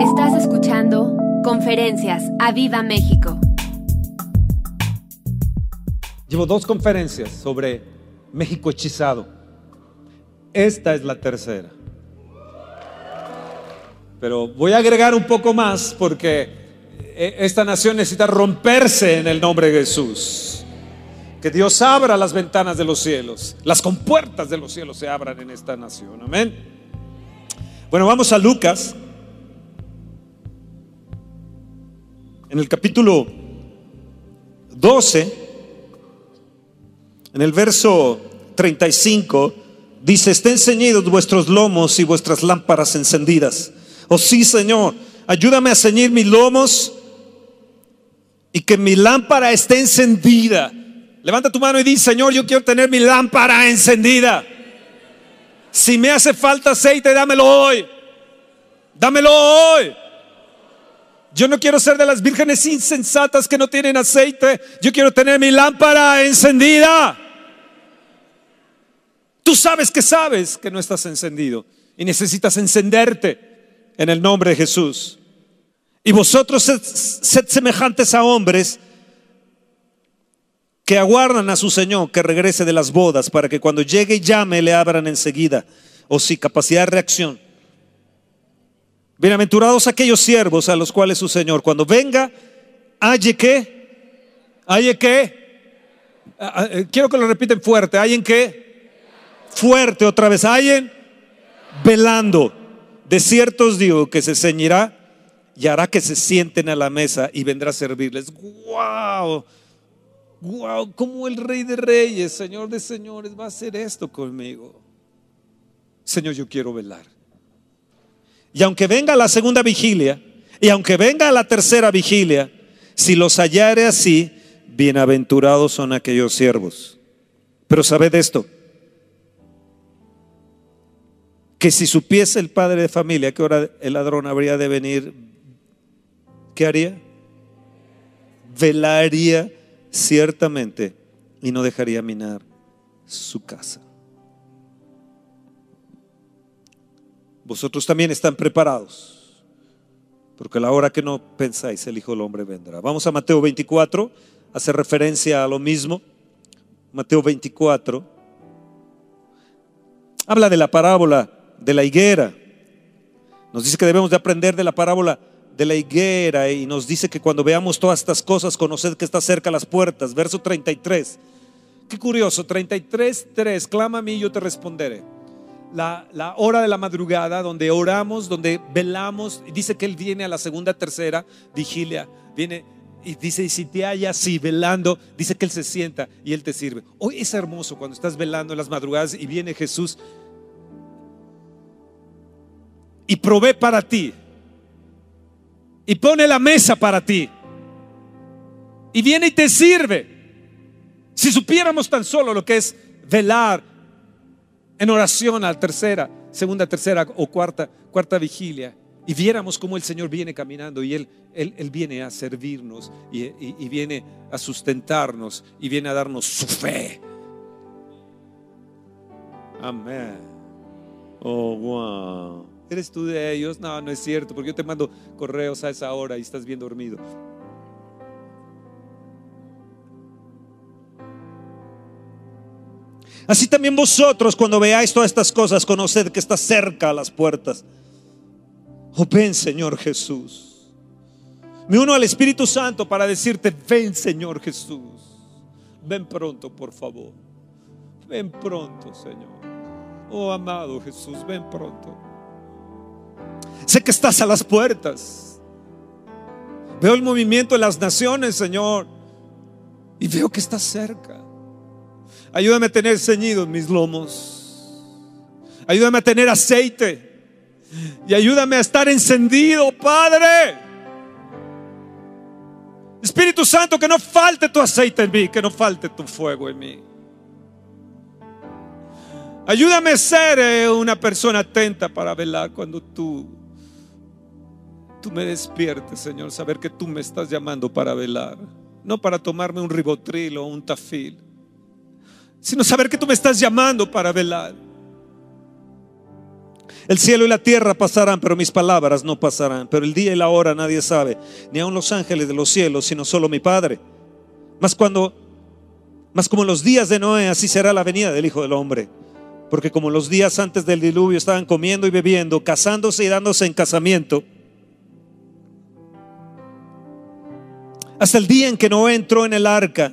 Estás escuchando Conferencias a Viva México. Llevo dos conferencias sobre México hechizado. Esta es la tercera. Pero voy a agregar un poco más porque eh, esta nación necesita romperse en el nombre de Jesús. Que Dios abra las ventanas de los cielos, las compuertas de los cielos se abran en esta nación. Amén. Bueno, vamos a Lucas. En el capítulo 12, en el verso 35, dice, estén ceñidos vuestros lomos y vuestras lámparas encendidas. Oh sí, Señor, ayúdame a ceñir mis lomos y que mi lámpara esté encendida. Levanta tu mano y di, Señor, yo quiero tener mi lámpara encendida. Si me hace falta aceite, dámelo hoy. Dámelo hoy. Yo no quiero ser de las vírgenes insensatas que no tienen aceite. Yo quiero tener mi lámpara encendida. Tú sabes que sabes que no estás encendido y necesitas encenderte en el nombre de Jesús. Y vosotros sed, semejantes a hombres que aguardan a su Señor que regrese de las bodas para que cuando llegue y llame le abran enseguida. O si capacidad de reacción. Bienaventurados aquellos siervos a los cuales su Señor cuando venga, halle que, halle que, ah, ah, quiero que lo repiten fuerte, hay en que, fuerte otra vez, hallen velando. De ciertos digo que se ceñirá y hará que se sienten a la mesa y vendrá a servirles. ¡Wow! ¡Wow! Como el Rey de Reyes, Señor de Señores, va a hacer esto conmigo. Señor, yo quiero velar. Y aunque venga la segunda vigilia, y aunque venga la tercera vigilia, si los hallare así, bienaventurados son aquellos siervos. Pero sabed esto, que si supiese el padre de familia que hora el ladrón habría de venir, ¿qué haría? Velaría ciertamente y no dejaría minar su casa. Vosotros también están preparados, porque la hora que no pensáis el Hijo del Hombre vendrá. Vamos a Mateo 24, hace referencia a lo mismo. Mateo 24 habla de la parábola de la higuera. Nos dice que debemos de aprender de la parábola de la higuera y nos dice que cuando veamos todas estas cosas, conoced que está cerca las puertas. Verso 33. Qué curioso, 33, 3, clama a mí y yo te responderé. La, hora de la madrugada, donde oramos, donde velamos, dice que Él viene a la segunda, tercera vigilia, viene y dice, y si te halla así velando, dice que Él se sienta y Él te sirve. Hoy es hermoso cuando estás velando en las madrugadas y viene Jesús y provee para ti y pone la mesa para ti y viene y te sirve. Si supiéramos tan solo lo que es velar en oración a la tercera, segunda, tercera o cuarta, cuarta vigilia y viéramos cómo el Señor viene caminando y Él, Él, él viene a servirnos y, y, y viene a sustentarnos y viene a darnos su fe. Amén. Oh, wow. ¿Eres tú de ellos? No, no es cierto, porque yo te mando correos a esa hora y estás bien dormido. Así también vosotros cuando veáis todas estas cosas, conoced que está cerca a las puertas. Oh, ven Señor Jesús. Me uno al Espíritu Santo para decirte, ven Señor Jesús. Ven pronto, por favor. Ven pronto, Señor. Oh, amado Jesús, ven pronto. Sé que estás a las puertas. Veo el movimiento de las naciones, Señor. Y veo que estás cerca. Ayúdame a tener ceñidos mis lomos. Ayúdame a tener aceite. Y ayúdame a estar encendido, Padre. Espíritu Santo, que no falte tu aceite en mí, que no falte tu fuego en mí. Ayúdame a ser eh, una persona atenta para velar cuando tú, tú me despiertes, Señor, saber que tú me estás llamando para velar, no para tomarme un ribotril o un tafil, sino saber que tú me estás llamando para velar. El cielo y la tierra pasarán, pero mis palabras no pasarán. Pero el día y la hora nadie sabe, ni aun los ángeles de los cielos, sino solo mi Padre. Mas cuando, más como en los días de Noé, así será la venida del Hijo del Hombre. Porque como los días antes del diluvio estaban comiendo y bebiendo, casándose y dándose en casamiento, hasta el día en que Noé entró en el arca,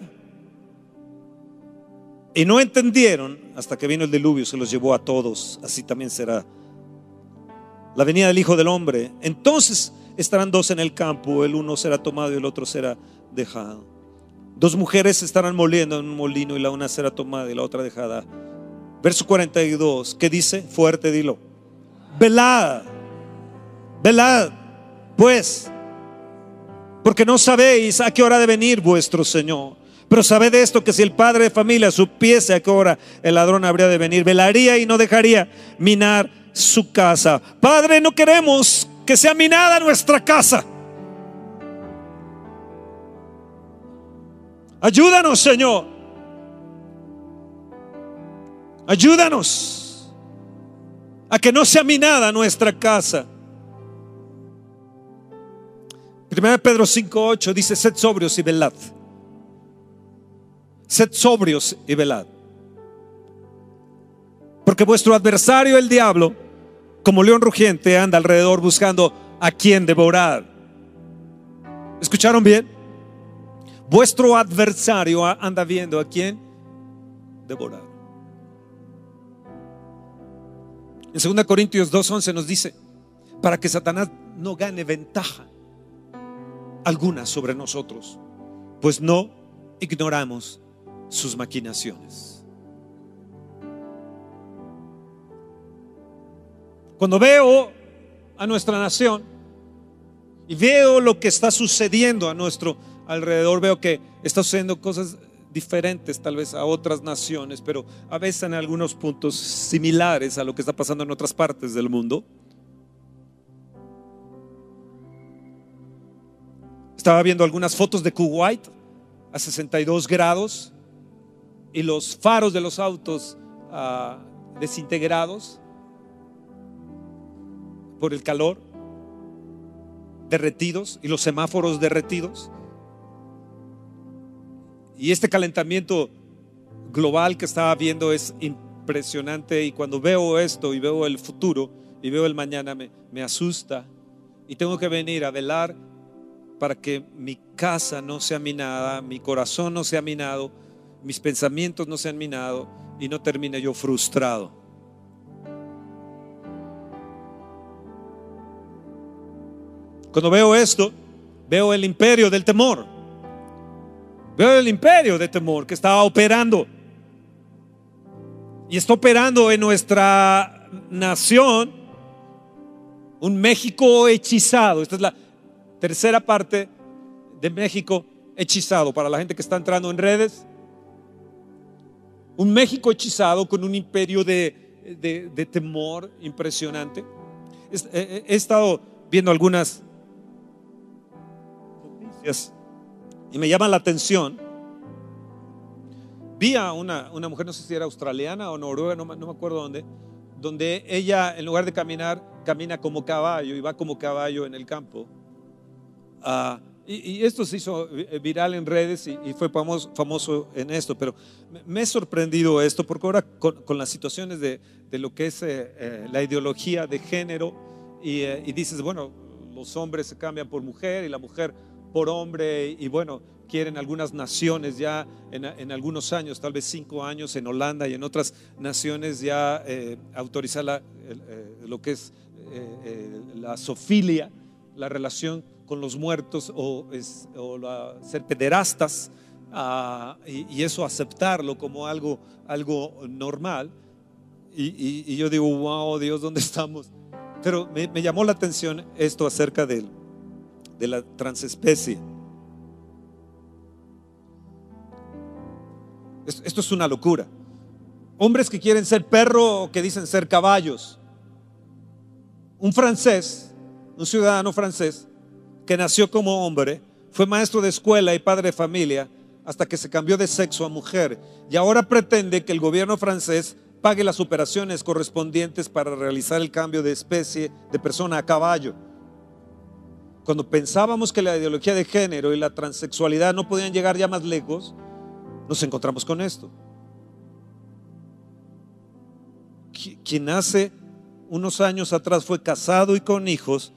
y no entendieron hasta que vino el diluvio, se los llevó a todos, así también será la venida del Hijo del Hombre. Entonces estarán dos en el campo, el uno será tomado y el otro será dejado. Dos mujeres estarán moliendo en un molino y la una será tomada y la otra dejada. Verso 42, ¿qué dice? Fuerte, dilo. Velad, velad, pues, porque no sabéis a qué hora de venir vuestro Señor. Pero sabed esto, que si el padre de familia supiese a qué hora el ladrón habría de venir, velaría y no dejaría minar su casa. Padre, no queremos que sea minada nuestra casa. Ayúdanos, Señor. Ayúdanos a que no sea minada nuestra casa. 1 Pedro 5:8 dice, sed sobrios y velad. Sed sobrios y velad. Porque vuestro adversario, el diablo, como león rugiente, anda alrededor buscando a quien devorar. ¿Escucharon bien? Vuestro adversario anda viendo a quien devorar. En 2 Corintios 2.11 nos dice, para que Satanás no gane ventaja alguna sobre nosotros, pues no ignoramos sus maquinaciones. Cuando veo a nuestra nación y veo lo que está sucediendo a nuestro alrededor, veo que está sucediendo cosas diferentes tal vez a otras naciones, pero a veces en algunos puntos similares a lo que está pasando en otras partes del mundo. Estaba viendo algunas fotos de Kuwait a 62 grados y los faros de los autos ah, desintegrados por el calor, derretidos y los semáforos derretidos. Y este calentamiento global que estaba viendo es impresionante y cuando veo esto y veo el futuro y veo el mañana me, me asusta y tengo que venir a velar para que mi casa no sea minada, mi corazón no sea minado, mis pensamientos no sean minados y no termine yo frustrado. Cuando veo esto, veo el imperio del temor. Veo el imperio de temor que estaba operando. Y está operando en nuestra nación un México hechizado. Esta es la tercera parte de México hechizado para la gente que está entrando en redes. Un México hechizado con un imperio de, temor impresionante. He, he, estado viendo algunas noticias y me llama la atención. Vi a una, una mujer, no sé si era australiana o noruega, no, no me acuerdo dónde, donde ella en lugar de caminar, camina como caballo y va como caballo en el campo Ah, y, esto se hizo viral en redes y, fue famoso, famoso, en esto, pero me he sorprendido esto porque ahora con, las situaciones de, lo que es eh, eh, la ideología de género eh, y, dices, bueno, los hombres se cambian por mujer y la mujer por hombre y, bueno, quieren algunas naciones ya en, algunos años, tal vez cinco años en Holanda y en otras naciones ya autorizar lo que es la sofilia, la relación con los muertos o, ser pederastas ah, y, eso aceptarlo como algo, algo normal. Y, yo digo, wow, Dios, ¿dónde estamos? Pero me, llamó la atención esto acerca de, de la transespecie. Esto es una locura. Hombres que quieren ser perro o que dicen ser caballos. Un francés, un ciudadano francés, que nació como hombre, fue maestro de escuela y padre de familia hasta que se cambió de sexo a mujer y ahora pretende que el gobierno francés pague las operaciones correspondientes para realizar el cambio de especie de persona a caballo. Cuando pensábamos que la ideología de género y la transexualidad no podían llegar ya más lejos, nos encontramos con esto. Quien hace unos años atrás fue casado y con hijos,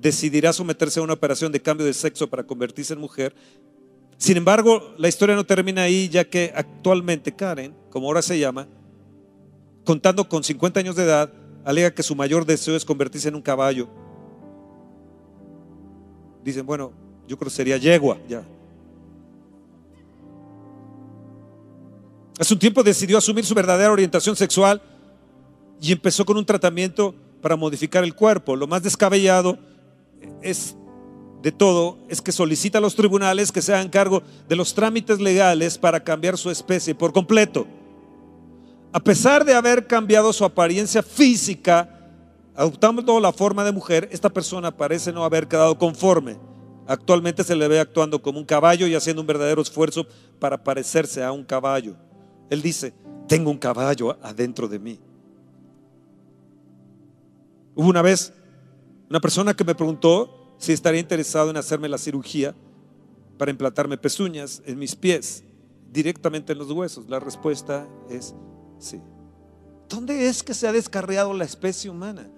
decidirá someterse a una operación de cambio de sexo para convertirse en mujer. Sin embargo, la historia no termina ahí, ya que actualmente Karen, como ahora se llama, contando con 50 años de edad, alega que su mayor deseo es convertirse en un caballo. Dicen, bueno, yo creo que sería yegua ya. Hace un tiempo decidió asumir su verdadera orientación sexual y empezó con un tratamiento para modificar el cuerpo. Lo más descabellado es de todo es que solicita a los tribunales que se hagan cargo de los trámites legales para cambiar su especie por completo. A pesar de haber cambiado su apariencia física, adoptando la forma de mujer, esta persona parece no haber quedado conforme. Actualmente se le ve actuando como un caballo y haciendo un verdadero esfuerzo para parecerse a un caballo. Él dice, tengo un caballo adentro de mí. Hubo una vez una persona que me preguntó si estaría interesado en hacerme la cirugía para implantarme pezuñas en mis pies, directamente en los huesos. La respuesta es sí. ¿Dónde es que se ha descarriado la especie humana?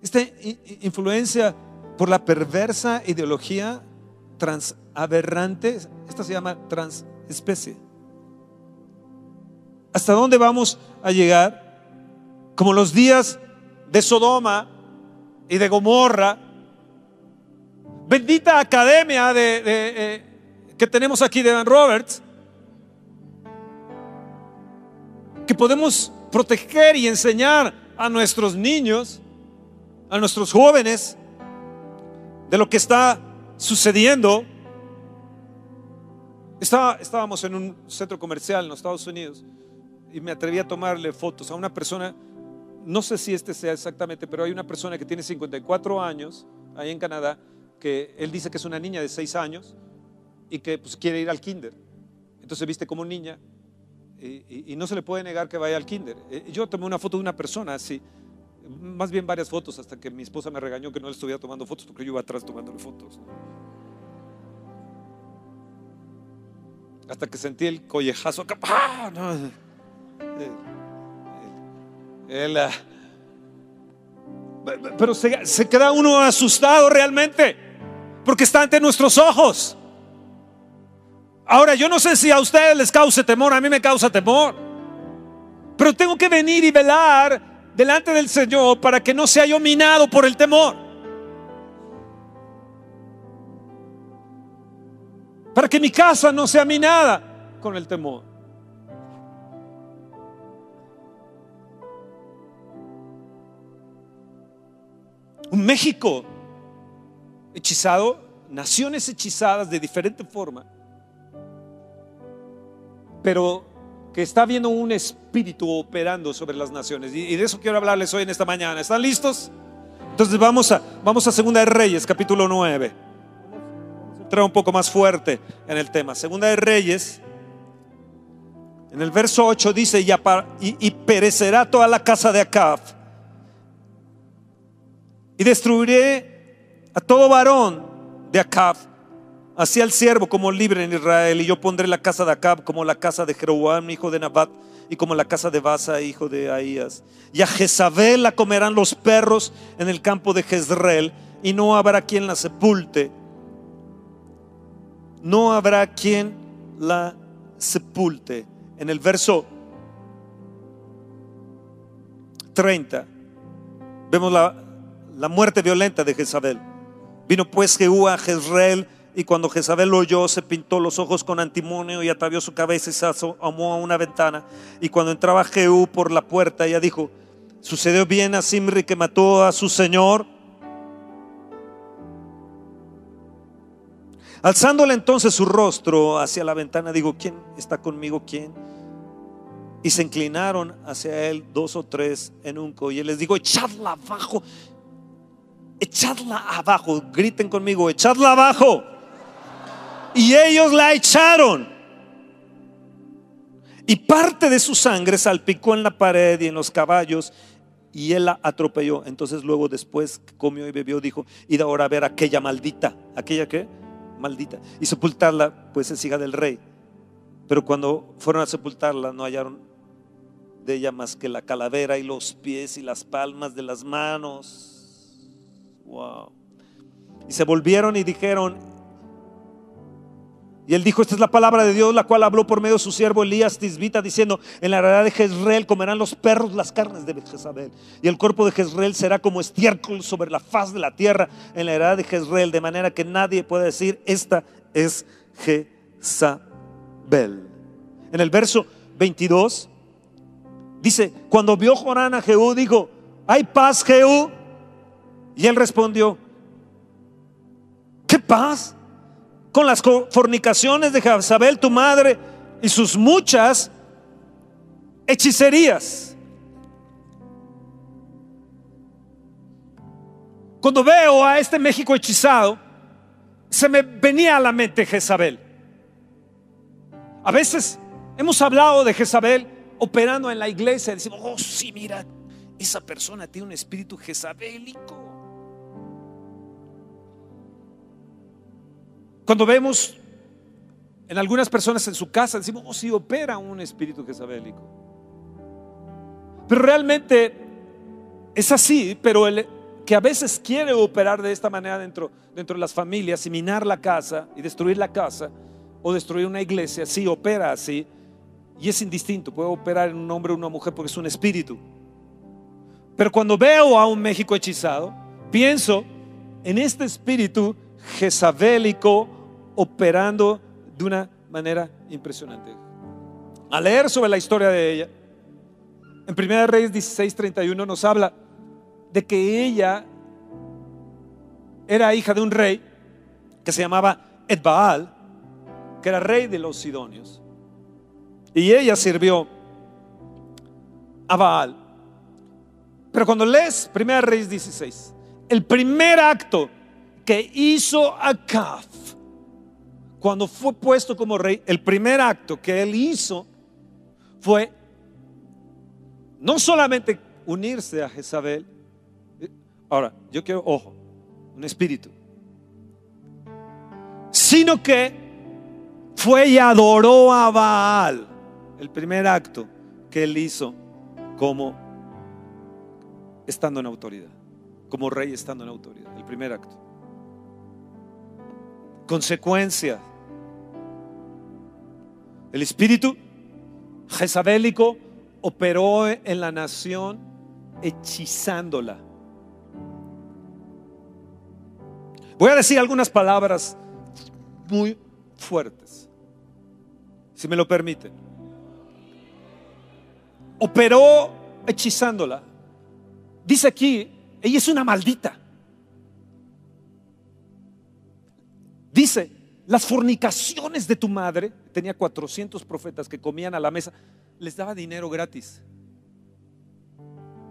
Esta influencia por la perversa ideología transaberrante, esta se llama transespecie. ¿Hasta dónde vamos a llegar? Como los días de Sodoma y de Gomorra. Bendita academia de, eh, que tenemos aquí de Dan Roberts, que podemos proteger y enseñar a nuestros niños, a nuestros jóvenes, de lo que está sucediendo. estábamos en un centro comercial en los Estados Unidos y me atreví a tomarle fotos a una persona no sé si este sea exactamente, pero hay una persona que tiene 54 años ahí en Canadá, que él dice que es una niña de 6 años y que pues, quiere ir al kinder. Entonces viste como niña y, no se le puede negar que vaya al kinder. Eh, yo tomé una foto de una persona así, más bien varias fotos, hasta que mi esposa me regañó que no le estuviera tomando fotos porque yo iba atrás tomándole fotos. Hasta que sentí el collejazo acá. ¡Ah! Él, ah, pero se, se queda uno asustado realmente, porque está ante nuestros ojos. Ahora, yo no sé si a ustedes les cause temor, a mí me causa temor. Pero tengo que venir y velar delante del Señor para que no sea yo minado por el temor. Para que mi casa no sea minada con el temor. México hechizado, naciones hechizadas de diferente forma, pero que está viendo un espíritu operando sobre las naciones. Y, de eso quiero hablarles hoy en esta mañana. ¿Están listos? Entonces vamos a, vamos a Segunda de Reyes, capítulo 9. Entrar un poco más fuerte en el tema. Segunda de Reyes, en el verso 8 dice, y, y perecerá toda la casa de Acab y destruiré a todo varón de Acab, hacia el siervo como libre en Israel, y yo pondré la casa de Acab como la casa de Jeroboam, hijo de Nabat, y como la casa de Basa, hijo de Ahías. Y a Jezabel la comerán los perros en el campo de Jezreel, y no habrá quien la sepulte. No habrá quien la sepulte. En el verso 30 vemos la, la muerte violenta de Jezabel. Vino pues Jehú a Jezreel y cuando Jezabel lo oyó se pintó los ojos con antimonio y atavió su cabeza y se asomó a una ventana. Y cuando entraba Jehú por la puerta, ella dijo, ¿sucedió bien a Simri que mató a su señor? Alzándole entonces su rostro hacia la ventana, digo, ¿quién está conmigo? ¿Quién? Y se inclinaron hacia él dos o tres en un Y él les dijo, echadla abajo echadla abajo, griten conmigo, echadla abajo. Y ellos la echaron. Y parte de su sangre salpicó en la pared y en los caballos y él la atropelló. Entonces luego después comió y bebió, dijo, id ahora a ver aquella maldita, aquella que maldita, y sepultarla, pues es hija del rey. Pero cuando fueron a sepultarla no hallaron de ella más que la calavera y los pies y las palmas de las manos. Wow. Y se volvieron y dijeron, y él dijo, esta es la palabra de Dios, la cual habló por medio de su siervo Elías Tisbita, diciendo, en la heredad de Jezreel comerán los perros las carnes de Jezabel. Y el cuerpo de Jezreel será como estiércol sobre la faz de la tierra en la heredad de Jezreel, de manera que nadie pueda decir, esta es Jezabel. En el verso 22 dice, cuando vio Jorán a Jehú, dijo, ¿hay paz Jehú? Y él respondió, ¿qué paz? con las fornicaciones de Jezabel, tu madre, y sus muchas hechicerías. Cuando veo a este México hechizado, se me venía a la mente Jezabel. A veces hemos hablado de Jezabel operando en la iglesia. Decimos, oh, sí, mira, esa persona tiene un espíritu jezabélico. Cuando vemos en algunas personas en su casa, decimos, oh, sí, opera un espíritu jezabélico. Pero realmente es así, pero el que a veces quiere operar de esta manera dentro, dentro de las familias y minar la casa y destruir la casa o destruir una iglesia, sí opera así y es indistinto, puede operar en un hombre o una mujer porque es un espíritu. Pero cuando veo a un México hechizado, pienso en este espíritu jezabélico operando de una manera impresionante. A leer sobre la historia de ella, en 1 Reyes 16:31 nos habla de que ella era hija de un rey que se llamaba Edbaal, que era rey de los Sidonios. Y ella sirvió a Baal. Pero cuando lees 1 Reyes 16, el primer acto que hizo Acab cuando fue puesto como rey, el primer acto que él hizo fue no solamente unirse a Jezabel, ahora, yo quiero, ojo, un espíritu, sino que fue y adoró a Baal, el primer acto que él hizo como estando en autoridad, como rey estando en autoridad, el primer acto. Consecuencia el espíritu jezabélico operó en la nación hechizándola. Voy a decir algunas palabras muy fuertes, si me lo permiten. Operó hechizándola. Dice aquí, ella es una maldita. Dice, las fornicaciones de tu madre, tenía 400 profetas que comían a la mesa, les daba dinero gratis.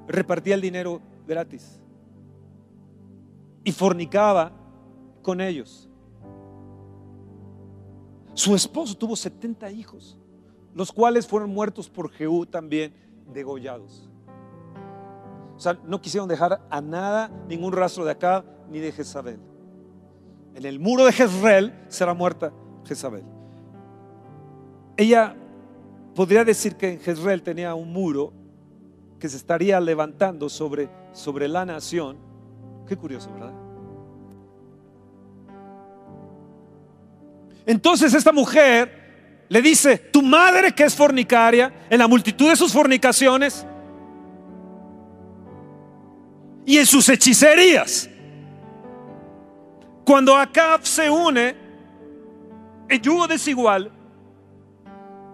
Repartía el dinero gratis. Y fornicaba con ellos. Su esposo tuvo 70 hijos, los cuales fueron muertos por Jehú también, degollados. O sea, no quisieron dejar a nada, ningún rastro de acá, ni de Jezabel. En el muro de Jezreel será muerta Jezabel. Ella podría decir que en Jezreel tenía un muro que se estaría levantando sobre, sobre la nación. Qué curioso, ¿verdad? Entonces esta mujer le dice, tu madre que es fornicaria, en la multitud de sus fornicaciones y en sus hechicerías, cuando Acab se une en yugo desigual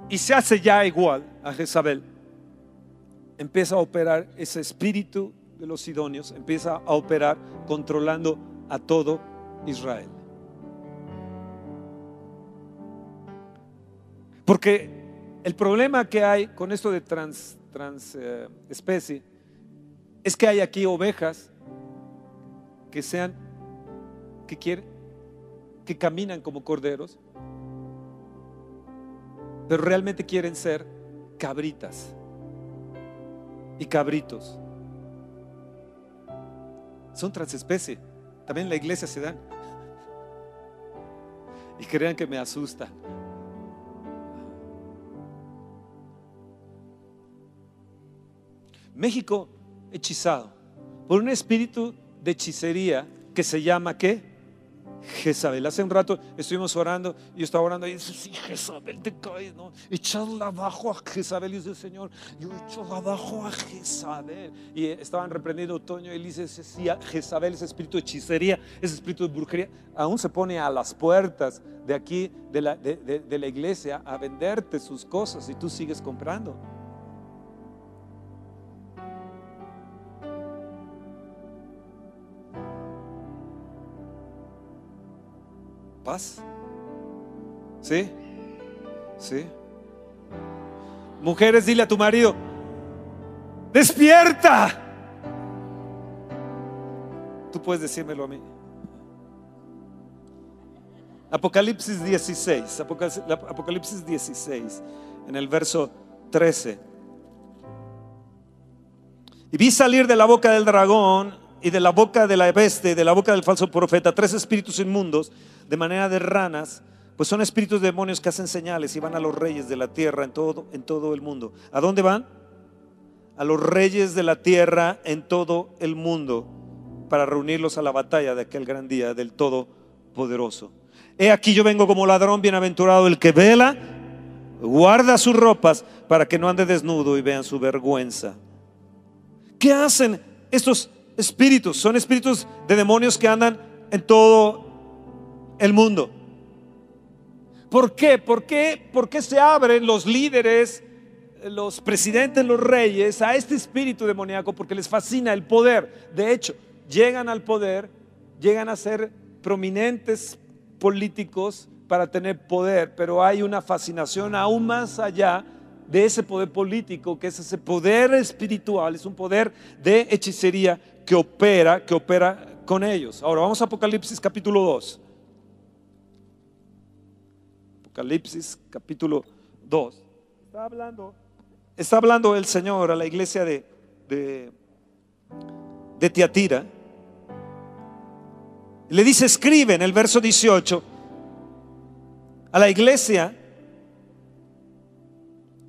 y se hace ya igual a Jezabel, empieza a operar ese espíritu de los sidonios, empieza a operar controlando a todo Israel. Porque el problema que hay con esto de trans eh, especie es que hay aquí ovejas que sean que quieren, que caminan como corderos, pero realmente quieren ser cabritas y cabritos. Son transespecie. También en la iglesia se dan. Y crean que me asusta. México hechizado por un espíritu de hechicería que se llama ¿qué? Jezabel. Hace un rato estuvimos orando y yo estaba orando y dice, sí, Jezabel te caes, ¿no? Echadla abajo a Jezabel. Y dice, Señor, yo echo abajo a Jezabel. Y estaban reprendiendo otoño y él dice, sí, Jezabel, ese espíritu de hechicería, ese espíritu de brujería, aún se pone a las puertas de aquí, de la, de la iglesia, a venderte sus cosas y tú sigues comprando. ¿Sí? ¿Sí? Mujeres, dile a tu marido, despierta. Tú puedes decírmelo a mí. Apocalipsis 16, Apocalipsis 16, en el verso 13. Y vi salir de la boca del dragón y de la boca de la bestia, de la boca del falso profeta, tres espíritus inmundos de manera de ranas, pues son espíritus demonios que hacen señales y van a los reyes de la tierra en todo, en todo el mundo. ¿A dónde van? A los reyes de la tierra en todo el mundo para reunirlos a la batalla de aquel gran día del Todopoderoso. He aquí yo vengo como ladrón, bienaventurado el que vela, guarda sus ropas para que no ande desnudo y vean su vergüenza. ¿Qué hacen estos espíritus? Son espíritus de demonios que andan en todo el mundo. ¿Por qué? ¿Por qué? ¿Por qué se abren los líderes, los presidentes, los reyes a este espíritu demoníaco? Porque les fascina el poder. De hecho, llegan al poder, llegan a ser prominentes políticos para tener poder, pero hay una fascinación aún más allá de ese poder político, que es ese poder espiritual, es un poder de hechicería que opera, que opera con ellos. Ahora vamos a Apocalipsis capítulo 2. Apocalipsis capítulo 2. Está hablando, está hablando el Señor a la iglesia de, de, de Tiatira. Le dice, escribe en el verso 18 a la iglesia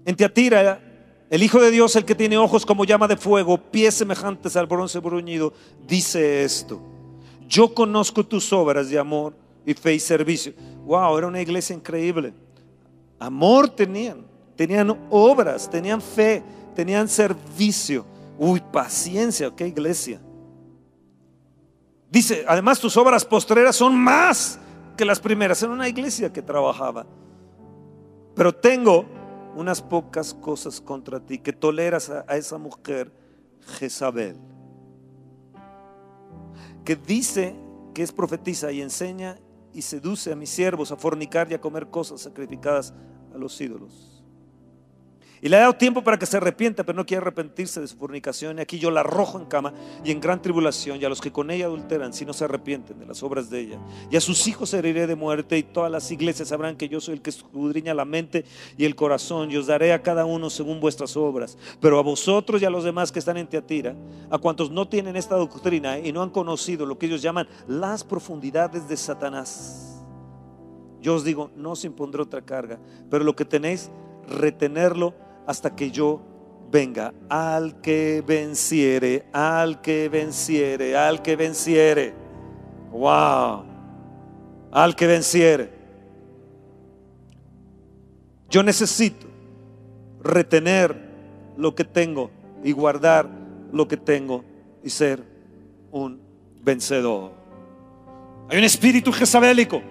en Tiatira, el Hijo de Dios, el que tiene ojos como llama de fuego, pies semejantes al bronce bruñido, dice esto. Yo conozco tus obras de amor y fe y servicio. Wow, era una iglesia increíble. Amor tenían, tenían obras, tenían fe, tenían servicio. Uy, paciencia, qué iglesia. Dice, además tus obras postreras son más que las primeras. Era una iglesia que trabajaba. Pero tengo unas pocas cosas contra ti, que toleras a, esa mujer Jezabel, que dice que es profetiza y enseña y seduce a mis siervos a fornicar y a comer cosas sacrificadas a los ídolos. Y le ha dado tiempo para que se arrepienta, pero no quiere arrepentirse de su fornicación. Y aquí yo la arrojo en cama y en gran tribulación. Y a los que con ella adulteran, si no se arrepienten de las obras de ella. Y a sus hijos heriré de muerte. Y todas las iglesias sabrán que yo soy el que escudriña la mente y el corazón. Y os daré a cada uno según vuestras obras. Pero a vosotros y a los demás que están en Teatira, a cuantos no tienen esta doctrina y no han conocido lo que ellos llaman las profundidades de Satanás. Yo os digo, no os impondré otra carga. Pero lo que tenéis, retenerlo hasta que yo venga. Al que venciere, al que venciere, al que venciere. Wow. Al que venciere. Yo necesito retener lo que tengo y guardar lo que tengo y ser un vencedor. Hay un espíritu jezabélico.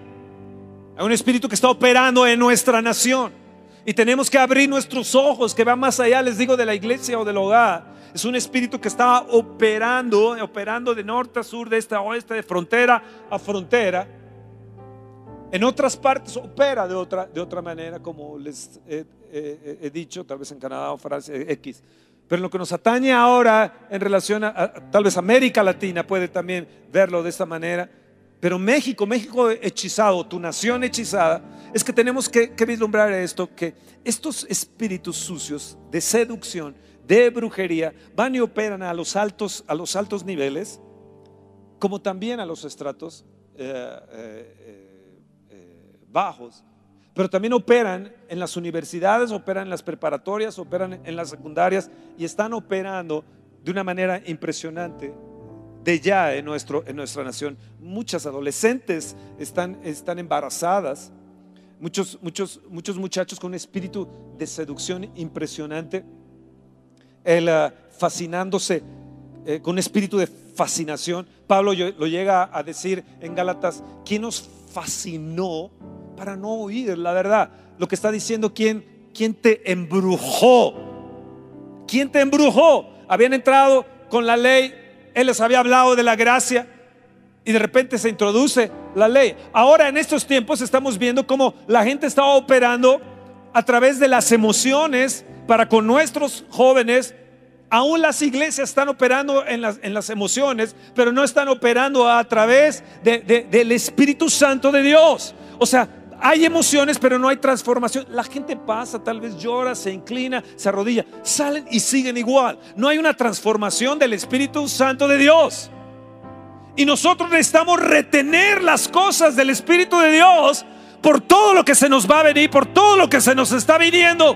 Hay un espíritu que está operando en nuestra nación. Y tenemos que abrir nuestros ojos, que va más allá, les digo, de la iglesia o del hogar. Es un espíritu que está operando, operando de norte a sur, de este a oeste, de frontera a frontera. En otras partes opera de otra, de otra manera, como les he, dicho, tal vez en Canadá o Francia X. Pero lo que nos atañe ahora en relación a, tal vez América Latina puede también verlo de esta manera. Pero México, México hechizado, tu nación hechizada, es que tenemos que, que vislumbrar esto, que estos espíritus sucios de seducción, de brujería, van y operan a los altos, a los altos niveles, como también a los estratos eh, eh, eh, bajos, pero también operan en las universidades, operan en las preparatorias, operan en las secundarias y están operando de una manera impresionante de ya en, nuestro, en nuestra nación. Muchas adolescentes están, están embarazadas, muchos, muchos, muchos muchachos con un espíritu de seducción impresionante, el, ah, fascinándose eh, con un espíritu de fascinación. Pablo lo llega a decir en Gálatas, ¿quién nos fascinó para no oír la verdad? Lo que está diciendo, ¿quién, quién te embrujó? ¿Quién te embrujó? Habían entrado con la ley él les había hablado de la gracia y de repente se introduce la ley. Ahora en estos tiempos estamos viendo cómo la gente está operando a través de las emociones para con nuestros jóvenes. Aún las iglesias están operando en las, en las emociones, pero no están operando a través del Espíritu Santo de Dios. O sea, hay emociones, pero no hay transformación. La gente pasa, tal vez llora, se inclina, se arrodilla, salen y siguen igual. No hay una transformación del Espíritu Santo de Dios. Y nosotros necesitamos retener las cosas del Espíritu de Dios por todo lo que se nos va a venir, por todo lo que se nos está viniendo.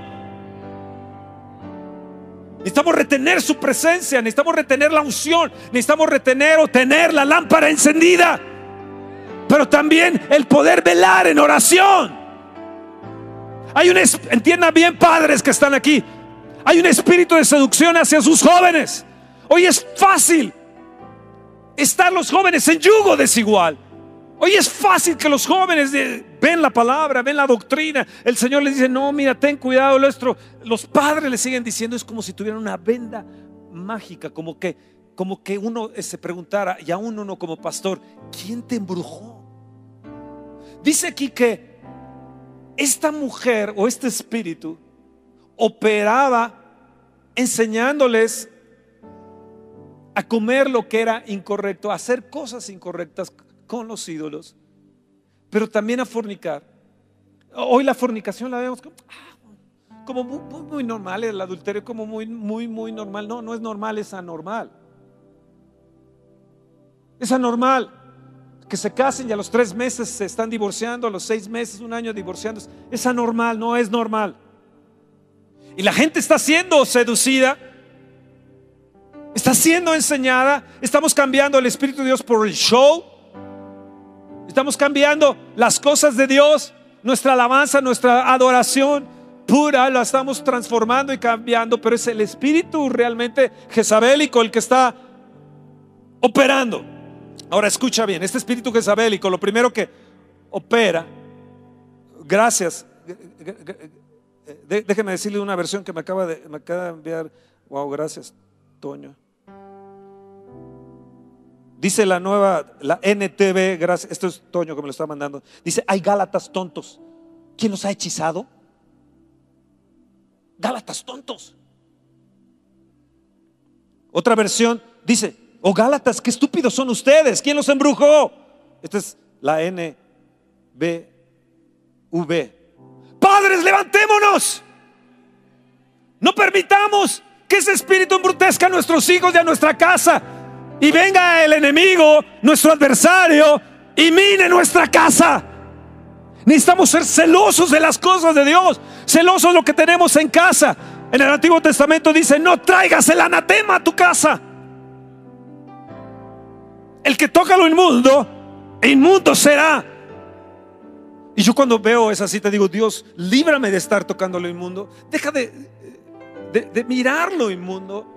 Necesitamos retener su presencia, necesitamos retener la unción, necesitamos retener o tener la lámpara encendida pero también el poder velar en oración. Hay un, entiendan bien padres que están aquí, hay un espíritu de seducción hacia sus jóvenes. Hoy es fácil estar los jóvenes en yugo desigual. Hoy es fácil que los jóvenes ven la palabra, ven la doctrina. El Señor les dice, no, mira, ten cuidado, nuestro. Los padres le siguen diciendo, es como si tuvieran una venda mágica, como que, como que uno se preguntara, y aún uno como pastor, ¿quién te embrujó? Dice aquí que esta mujer o este espíritu operaba enseñándoles a comer lo que era incorrecto, a hacer cosas incorrectas con los ídolos, pero también a fornicar. Hoy la fornicación la vemos como, ah, muy, normal, el adulterio como muy, muy, muy normal. No, no es normal, es anormal. Es anormal que se casen y a los tres meses se están divorciando, a los seis meses, un año divorciándose. Es anormal, no es normal. Y la gente está siendo seducida, está siendo enseñada, estamos cambiando el Espíritu de Dios por el show, estamos cambiando las cosas de Dios, nuestra alabanza, nuestra adoración pura, la estamos transformando y cambiando, pero es el Espíritu realmente jezabélico el que está operando. Ahora escucha bien, este espíritu jezabélico, lo primero que opera, gracias, déjeme decirle una versión que me acaba de, me acaba de enviar, wow, gracias, Toño. Dice la nueva, la NTV, gracias, esto es Toño que me lo está mandando. Dice, hay Gálatas tontos. ¿Quién los ha hechizado? Gálatas tontos. Otra versión dice, Oh Gálatas, qué estúpidos son ustedes. ¿Quién los embrujó? Esta es la NBV. Padres, levantémonos. No permitamos que ese espíritu embrutezca a nuestros hijos y a nuestra casa. Y venga el enemigo, nuestro adversario, y mine nuestra casa. Necesitamos ser celosos de las cosas de Dios, celosos de lo que tenemos en casa. En el Antiguo Testamento dice, no traigas el anatema a tu casa. El que toca lo inmundo, inmundo será. Y yo cuando veo esa cita digo, Dios, líbrame de estar tocando lo inmundo. Deja de, de, mirar lo inmundo.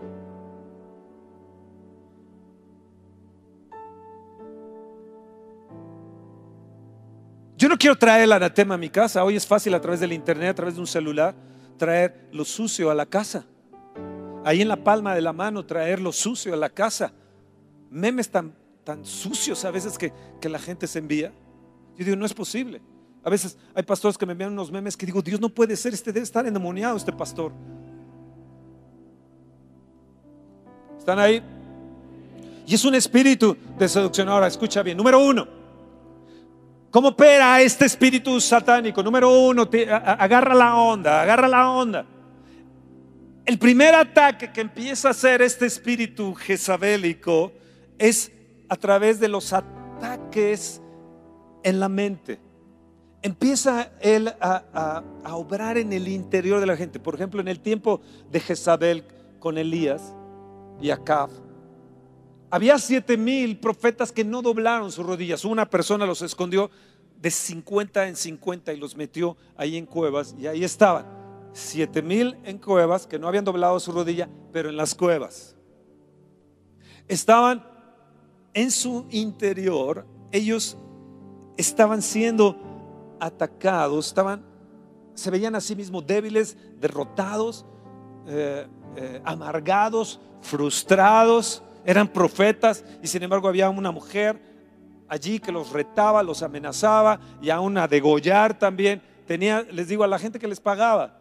Yo no quiero traer el anatema a mi casa. Hoy es fácil a través del internet, a través de un celular, traer lo sucio a la casa. Ahí en la palma de la mano, traer lo sucio a la casa. Memes tan tan sucios a veces que, la gente se envía. Yo digo, no es posible. A veces hay pastores que me envían unos memes que digo, Dios no puede ser, este debe estar endemoniado este pastor. ¿Están ahí? Y es un espíritu de seducción. Ahora, escucha bien. Número uno, ¿Cómo opera este espíritu satánico? Número uno, agarra la onda, agarra la onda. El primer ataque que empieza a hacer este espíritu jezabélico es a través de los ataques en la mente. Empieza él a, obrar en el interior de la gente. Por ejemplo, en el tiempo de Jezabel con Elías y Acab, había siete mil profetas que no doblaron sus rodillas. Una persona los escondió de 50 en 50 y los metió ahí en cuevas y ahí estaban. Siete mil en cuevas que no habían doblado su rodilla, pero en las cuevas. Estaban en su interior, ellos estaban siendo atacados, estaban, se veían a sí mismos débiles, derrotados, eh, eh, amargados, frustrados eran profetas y sin embargo había una mujer allí que los retaba, los amenazaba y a una degollar también. Tenía, les digo, a la gente que les pagaba.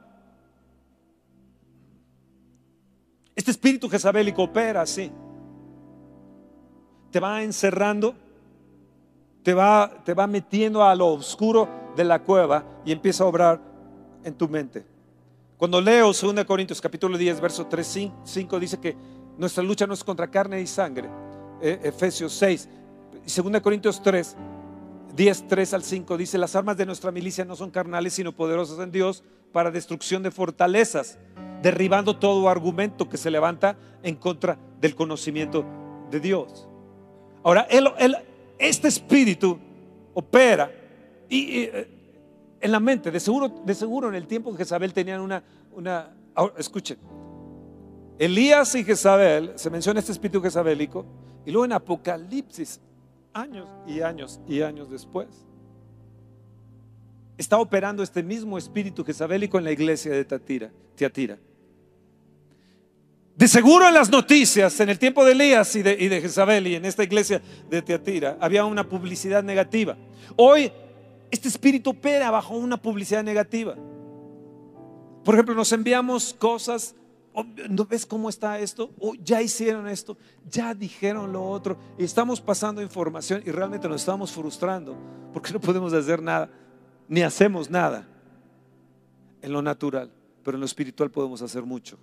Este espíritu jezabélico opera así. Te va encerrando, te va, te va metiendo a lo oscuro de la cueva y empieza a obrar en tu mente. Cuando leo 2 Corintios capítulo 10, verso 3, 5, dice que nuestra lucha no es contra carne y sangre. Eh, Efesios 6. Y 2 Corintios 3, 10, 3 al 5 dice, las armas de nuestra milicia no son carnales, sino poderosas en Dios para destrucción de fortalezas, derribando todo argumento que se levanta en contra del conocimiento de Dios. Ahora, este espíritu opera y, eh, en la mente, de seguro, de seguro en el tiempo que Jezabel tenían una, una escuchen, Elías y Jezabel, se menciona este espíritu jezabélico, y luego en Apocalipsis, años y años y años después, está operando este mismo espíritu jezabélico en la iglesia de Tatira, Tiatira. De seguro en las noticias, en el tiempo de Elías y de, y Jezabel y en esta iglesia de Tiatira, había una publicidad negativa. Hoy, este espíritu opera bajo una publicidad negativa. Por ejemplo, nos enviamos cosas ¿No ves cómo está esto? O ya hicieron esto, ya dijeron lo otro. Y estamos pasando información y realmente nos estamos frustrando porque no podemos hacer nada, ni hacemos nada en lo natural, pero en lo espiritual podemos hacer mucho.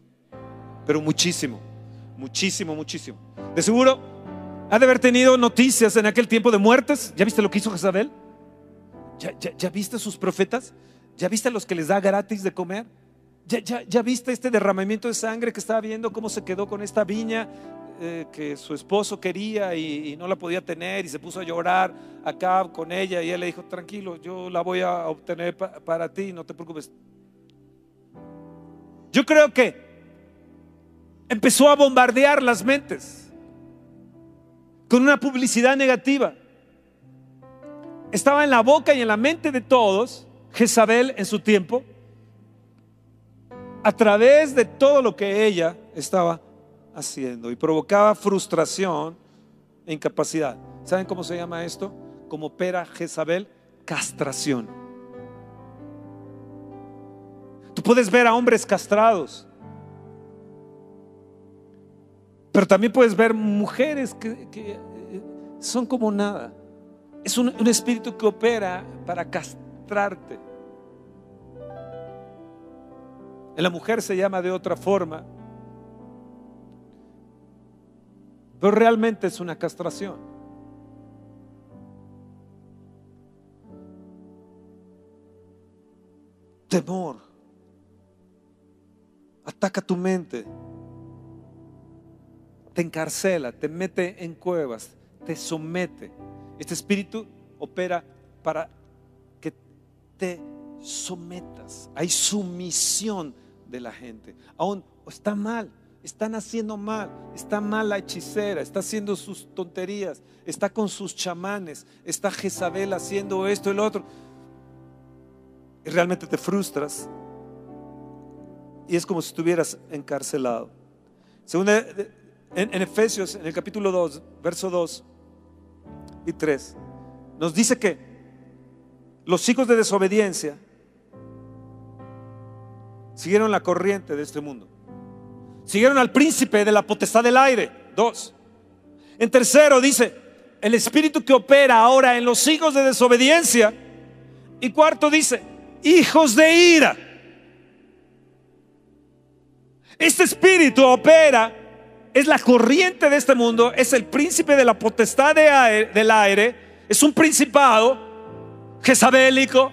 Pero muchísimo, muchísimo, muchísimo. De seguro, ha de haber tenido noticias en aquel tiempo de muertes. ¿Ya viste lo que hizo Jezabel? ¿Ya, viste sus profetas? ¿Ya viste los que les da gratis de comer? ¿Ya, viste este derramamiento de sangre que estaba viendo cómo se quedó con esta viña eh, que su esposo quería y, no la podía tener y se puso a llorar acá con ella y él le dijo, tranquilo, yo la voy a obtener para ti, no te preocupes. Yo creo que empezó a bombardear las mentes con una publicidad negativa. Estaba en la boca y en la mente de todos, Jezabel en su tiempo, a través de todo lo que ella estaba haciendo y provocaba frustración e incapacidad. ¿Saben cómo se llama esto? Como opera Jezabel, castración. Tú puedes ver a hombres castrados, pero también puedes ver mujeres que, eh, son como nada. Es un espíritu que opera para castrarte. En la mujer se llama de otra forma, pero realmente es una castración. Temor. Ataca tu mente. Te encarcela, te mete en cuevas, te somete. Este espíritu opera para que te sometas. Hay sumisión de la gente. Aún está mal, están haciendo mal, está mal la hechicera, está haciendo sus tonterías, está con sus chamanes, está Jezabel haciendo esto y lo otro. Y realmente te frustras. Y es como si estuvieras encarcelado. Según en, Efesios, en el capítulo 2, verso 2 y 3, nos dice que los hijos de desobediencia Siguieron la corriente de este mundo. Siguieron al príncipe de la potestad del aire. Dos. En tercero dice, el espíritu que opera ahora en los hijos de desobediencia. Y cuarto dice, hijos de ira. Este espíritu opera, es la corriente de este mundo, es el príncipe de la potestad del aire, es un principado jezabélico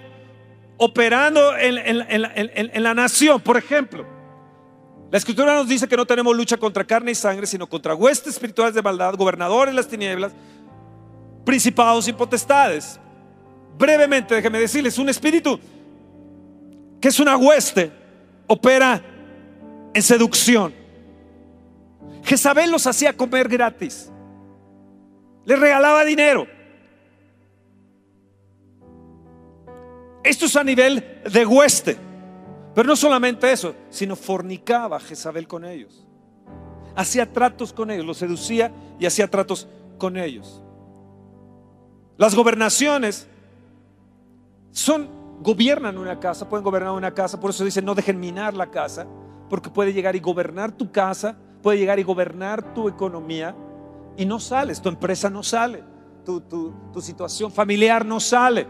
operando en la nación. Por ejemplo, la escritura nos dice que no tenemos lucha contra carne y sangre, sino contra huestes espirituales de maldad, gobernadores de las tinieblas, principados y potestades. Brevemente, déjeme decirles, un espíritu que es una hueste, opera en seducción. Jezabel los hacía comer gratis. Les regalaba dinero. Esto es a nivel de hueste. Pero no solamente eso, sino fornicaba Jezabel con ellos. Hacía tratos con ellos, los seducía y hacía tratos con ellos. Las gobernaciones son, gobiernan una casa, pueden gobernar una casa, por eso dicen no dejen minar la casa, porque puede llegar y gobernar tu casa, puede llegar y gobernar tu economía y no sales, tu empresa no sale, tu, tu situación familiar no sale,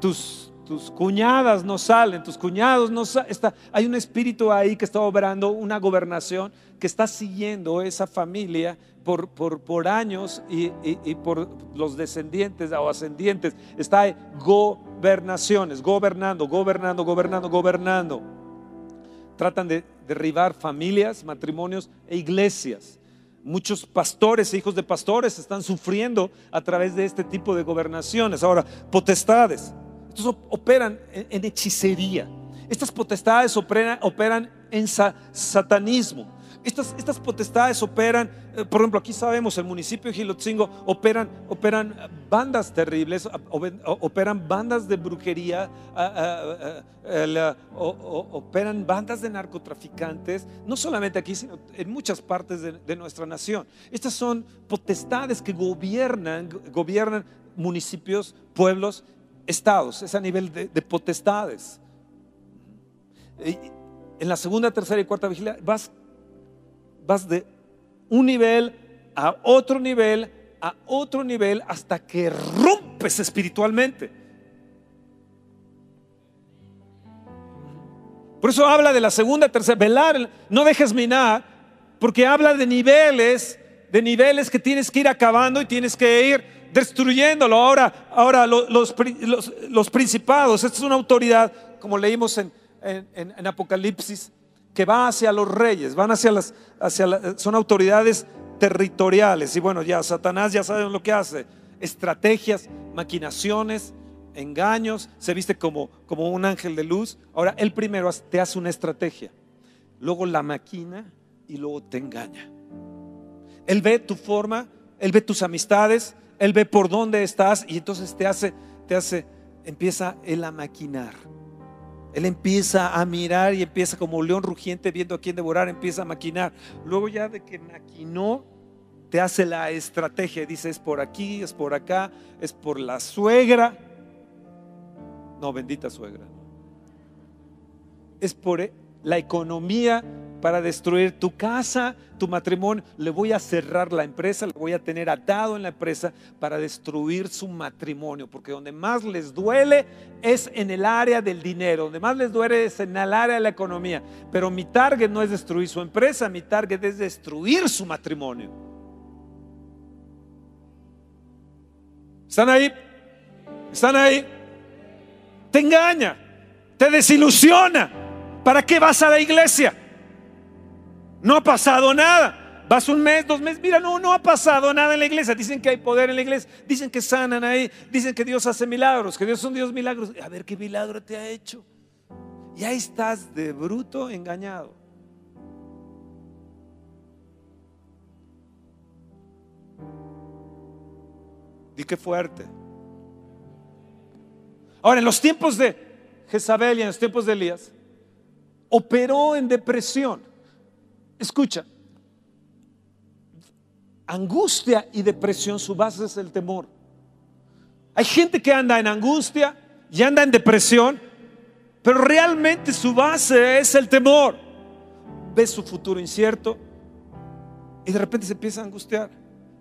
tus tus cuñadas no salen, tus cuñados no salen. Hay un espíritu ahí que está obrando, una gobernación que está siguiendo esa familia por, por, por años y, por los descendientes o ascendientes. Está gobernaciones, gobernando, gobernando, gobernando, gobernando. Tratan de derribar familias, matrimonios e iglesias. Muchos pastores e hijos de pastores están sufriendo a través de este tipo de gobernaciones. Ahora, potestades estos operan en, hechicería. Estas potestades operan, en satanismo. Estas, estas, potestades operan, eh, por ejemplo, aquí sabemos, el municipio de Gilotzingo operan, operan bandas terribles, operan bandas de brujería, operan bandas de narcotraficantes, no solamente aquí, sino en muchas partes de, de nuestra nación. Estas son potestades que gobiernan, gobiernan municipios, pueblos estados, es a nivel de, potestades. En la segunda, tercera y cuarta vigilia vas, vas de un nivel a otro nivel, a otro nivel, hasta que rompes espiritualmente. Por eso habla de la segunda, tercera, velar, no dejes minar, porque habla de niveles, de niveles que tienes que ir acabando y tienes que ir destruyéndolo. Ahora, ahora los, los, principados, esta es una autoridad, como leímos en, en, Apocalipsis, que va hacia los reyes, van hacia las, hacia son autoridades territoriales. Y bueno, ya Satanás ya sabe lo que hace, estrategias, maquinaciones, engaños, se viste como, como un ángel de luz. Ahora, él primero te hace una estrategia, luego la maquina y luego te engaña. Él ve tu forma, él ve tus amistades, él ve por dónde estás y entonces te hace, te hace, empieza Él a maquinar. Él empieza a mirar y empieza como león rugiente viendo a quién devorar, empieza a maquinar. Luego ya de que maquinó, te hace la estrategia. Dice, es por aquí, es por acá, es por la suegra. No, bendita suegra. Es por la economía para destruir tu casa, tu matrimonio. Le voy a cerrar la empresa, le voy a tener atado en la empresa para destruir su matrimonio, porque donde más les duele es en el área del dinero, donde más les duele es en el área de la economía. Pero mi target no es destruir su empresa, mi target es destruir su matrimonio. ¿Están ahí? ¿Están ahí? Te engaña, te desilusiona. ¿Para qué vas a la iglesia? No ha pasado nada. Vas un mes, dos meses, mira, no, no ha pasado nada en la iglesia. Dicen que hay poder en la iglesia, dicen que sanan ahí, dicen que Dios hace milagros, que Dios es un Dios milagros. A ver qué milagro te ha hecho. Y ahí estás de bruto engañado. Di que fuerte. Ahora, en los tiempos de Jezabel y en los tiempos de Elías, operó en depresión. Escucha, angustia y depresión, su base es el temor. Hay gente que anda en angustia y anda en depresión, pero realmente su base es el temor. Ve su futuro incierto y de repente se empieza a angustiar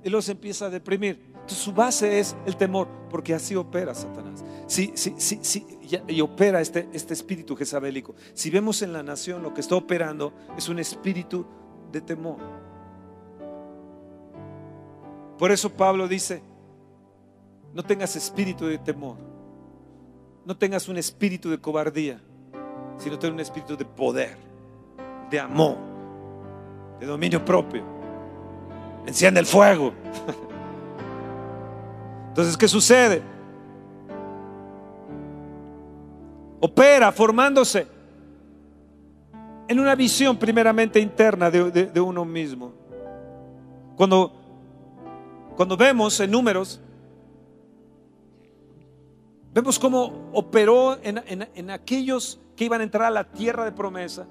y luego se empieza a deprimir. Entonces su base es el temor, porque así opera Satanás. Sí, sí, sí, sí, y opera este, este espíritu jezabélico. Si vemos en la nación lo que está operando es un espíritu de temor. Por eso Pablo dice, no tengas espíritu de temor, no tengas un espíritu de cobardía, sino ten un espíritu de poder, de amor, de dominio propio. Enciende el fuego. Entonces, ¿qué sucede? Opera formándose en una visión primeramente interna de, uno mismo. Cuando, cuando vemos en números, vemos cómo operó en, aquellos que iban a entrar a la tierra de promesa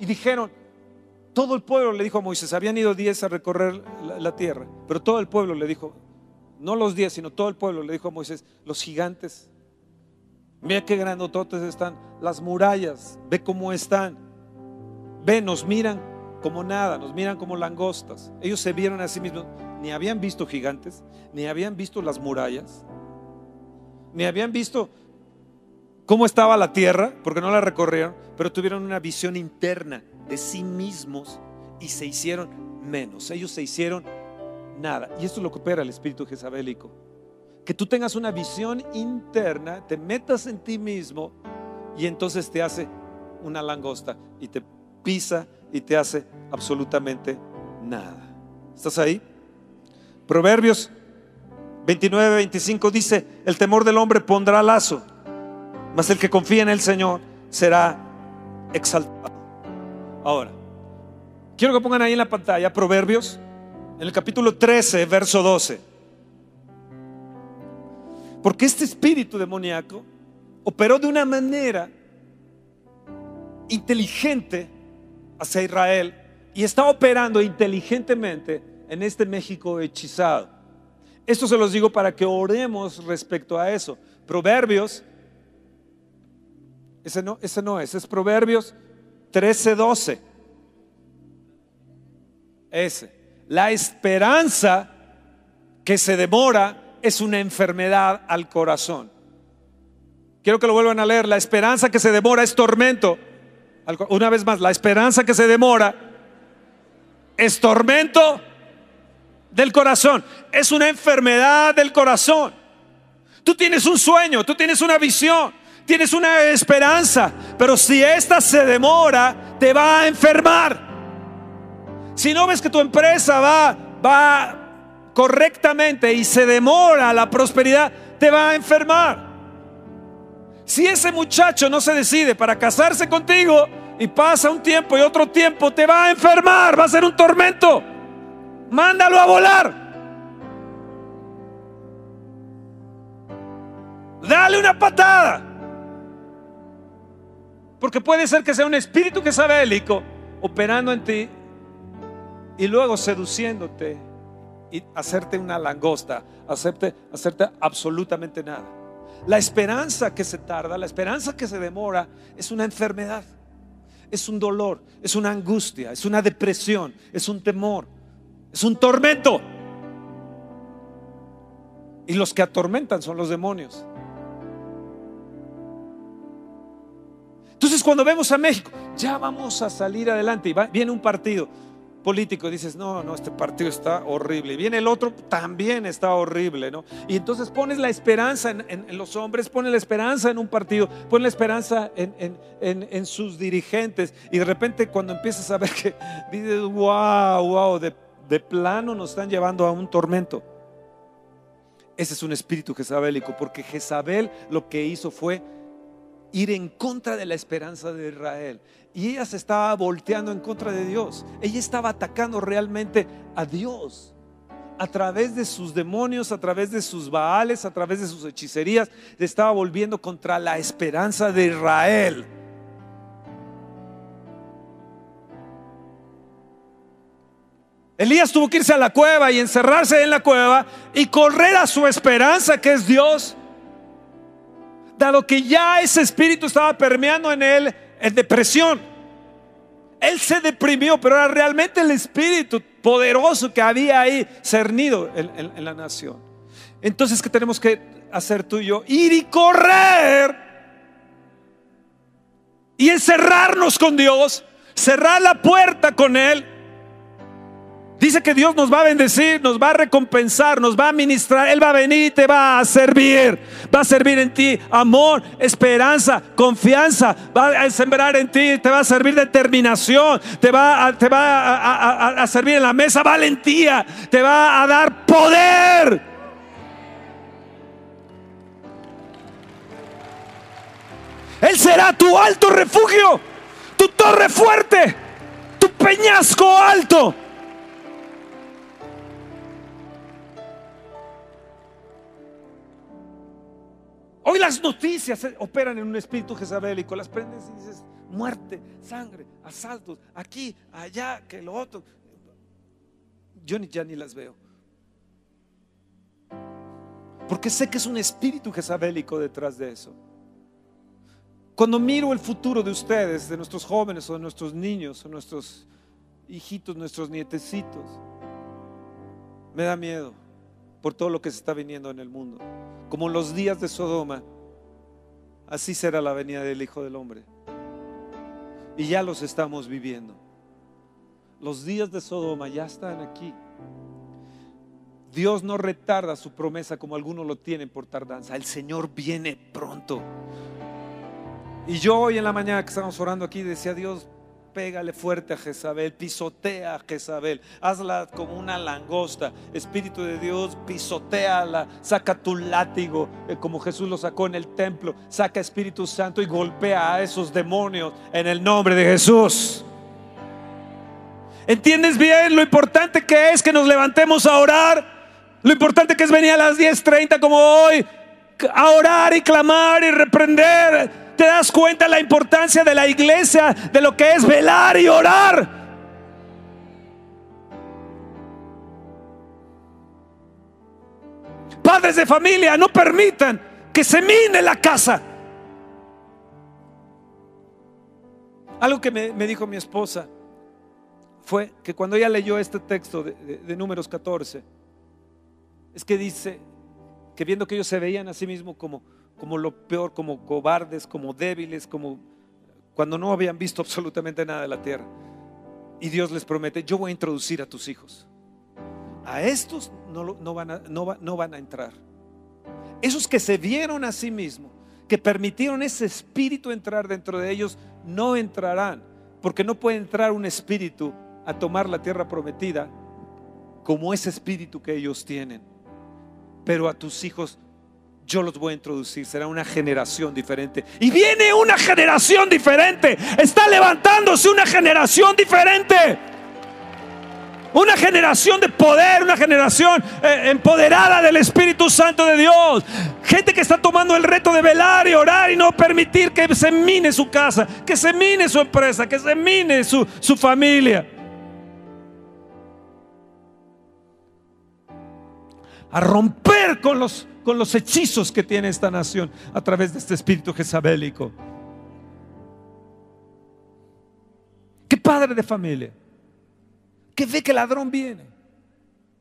y dijeron, todo el pueblo le dijo a Moisés, habían ido diez a recorrer la tierra, pero todo el pueblo le dijo, no los diez, sino todo el pueblo le dijo a Moisés, los gigantes, mira qué grandototes están, las murallas, ve cómo están, ve, nos miran como nada, nos miran como langostas. Ellos se vieron a sí mismos, ni habían visto gigantes, ni habían visto las murallas, ni habían visto cómo estaba la tierra, porque no la recorrieron, pero tuvieron una visión interna de sí mismos y se hicieron menos. Ellos se hicieron nada. Y esto es lo que opera el espíritu jezabélico. Que tú tengas una visión interna, te metas en ti mismo y entonces te hace una langosta y te pisa y te hace absolutamente nada. ¿Estás ahí? Proverbios 29, 25 dice, el temor del hombre pondrá lazo, mas el que confía en el Señor será exaltado. Ahora, quiero que pongan ahí en la pantalla Proverbios en el capítulo 13, verso 12. Porque este espíritu demoníaco operó de una manera inteligente hacia Israel y está operando inteligentemente en este México hechizado. Esto se los digo para que oremos respecto a eso. Proverbios, ese no, ese no es, es Proverbios 13, 12. Ese. La esperanza que se demora es una enfermedad al corazón. Quiero que lo vuelvan a leer. La esperanza que se demora es tormento. Una vez más, la esperanza que se demora es tormento del corazón. Es una enfermedad del corazón. Tú tienes un sueño, tú tienes una visión, tienes una esperanza, pero si esta se demora, te va a enfermar. Si no ves que tu empresa va, va correctamente y se demora la prosperidad, te va a enfermar. Si ese muchacho no se decide para casarse contigo y pasa un tiempo y otro tiempo, te va a enfermar, va a ser un tormento. Mándalo a volar. Dale una patada. Porque puede ser que sea un espíritu que sabe operando en ti y luego seduciéndote hacerte una langosta, hacerte, hacerte absolutamente nada. La esperanza que se tarda, la esperanza que se demora es una enfermedad, es un dolor, es una angustia, es una depresión, es un temor, es un tormento. Y los que atormentan son los demonios. Entonces cuando vemos a México, ya vamos a salir adelante y viene un partido político dices, no, no, este partido está horrible. Y viene el otro, también está horrible, ¿no? Y entonces pones la esperanza en, los hombres, pones la esperanza en un partido, pones la esperanza en, sus dirigentes. Y de repente cuando empiezas a ver que dices, wow, wow, de, de plano nos están llevando a un tormento. Ese es un espíritu jezabélico, porque Jezabel lo que hizo fue ir en contra de la esperanza de Israel. Y ella se estaba volteando en contra de Dios. Ella estaba atacando realmente a Dios. A través de sus demonios, a través de sus baales, a través de sus hechicerías, se estaba volviendo contra la esperanza de Israel. Elías tuvo que irse a la cueva y encerrarse en la cueva y correr a su esperanza que es Dios dado que ya ese espíritu estaba permeando en él en depresión. Él se deprimió, pero era realmente el espíritu poderoso que había ahí cernido en, la nación. Entonces, ¿qué tenemos que hacer tú y yo? Ir y correr y encerrarnos con Dios, cerrar la puerta con Él Dice que Dios nos va a bendecir, nos va a recompensar, nos va a ministrar. Él va a venir y te va a servir. Va a servir en ti amor, esperanza, confianza. Va a sembrar en ti, te va a servir determinación. Te va, a, te va a, servir en la mesa valentía. Te va a dar poder. Él será tu alto refugio, tu torre fuerte, tu peñasco alto. Hoy las noticias operan en un espíritu jezabélico. Las prendes y dices, muerte, sangre, asaltos, aquí, allá, que lo otro. Yo ya ni las veo. Porque sé que es un espíritu jezabélico detrás de eso. Cuando miro el futuro de ustedes, de nuestros jóvenes o de nuestros niños o nuestros hijitos, nuestros nietecitos, me da miedo por todo lo que se está viniendo en el mundo. Como los días de Sodoma, así será la venida del Hijo del Hombre. Y ya los estamos viviendo. Los días de Sodoma ya están aquí. Dios no retarda su promesa como algunos lo tienen por tardanza. El Señor viene pronto. Y yo hoy en la mañana que estábamos orando aquí decía, Dios, pégale fuerte a Jezabel, pisotea a Jezabel, hazla como una langosta. Espíritu de Dios, pisoteala, saca tu látigo, eh, como Jesús lo sacó en el templo, saca Espíritu Santo y golpea a esos demonios en el nombre de Jesús. ¿Entiendes bien lo importante que es que nos levantemos a orar? Lo importante que es venir a las 10:30 como hoy, a orar y clamar y reprender ¿Te das cuenta la importancia de la iglesia, de lo que es velar y orar? Padres de familia, no permitan que se mine la casa. Algo que me, dijo mi esposa fue que cuando ella leyó este texto de, de números 14, es que dice que viendo que ellos se veían a sí mismos como como lo peor, como cobardes, como débiles, como cuando no habían visto absolutamente nada de la tierra. Y Dios les promete, yo voy a introducir a tus hijos. A estos no, van, a, van a entrar. Esos que se vieron a sí mismos, que permitieron ese espíritu entrar dentro de ellos, no entrarán, porque no puede entrar un espíritu a tomar la tierra prometida como ese espíritu que ellos tienen. Pero a tus hijos yo los voy a introducir. Será una generación diferente. Y viene una generación diferente. Está levantándose una generación diferente. Una generación de poder, una generación eh, empoderada del Espíritu Santo de Dios. Gente que está tomando el reto de velar y orar y no permitir que se mine su casa, que se mine su empresa, que se mine su, su familia. A romper con los con los hechizos que tiene esta nación a través de este espíritu jezabélico. ¿Qué padre de familia? Que ve que el ladrón viene.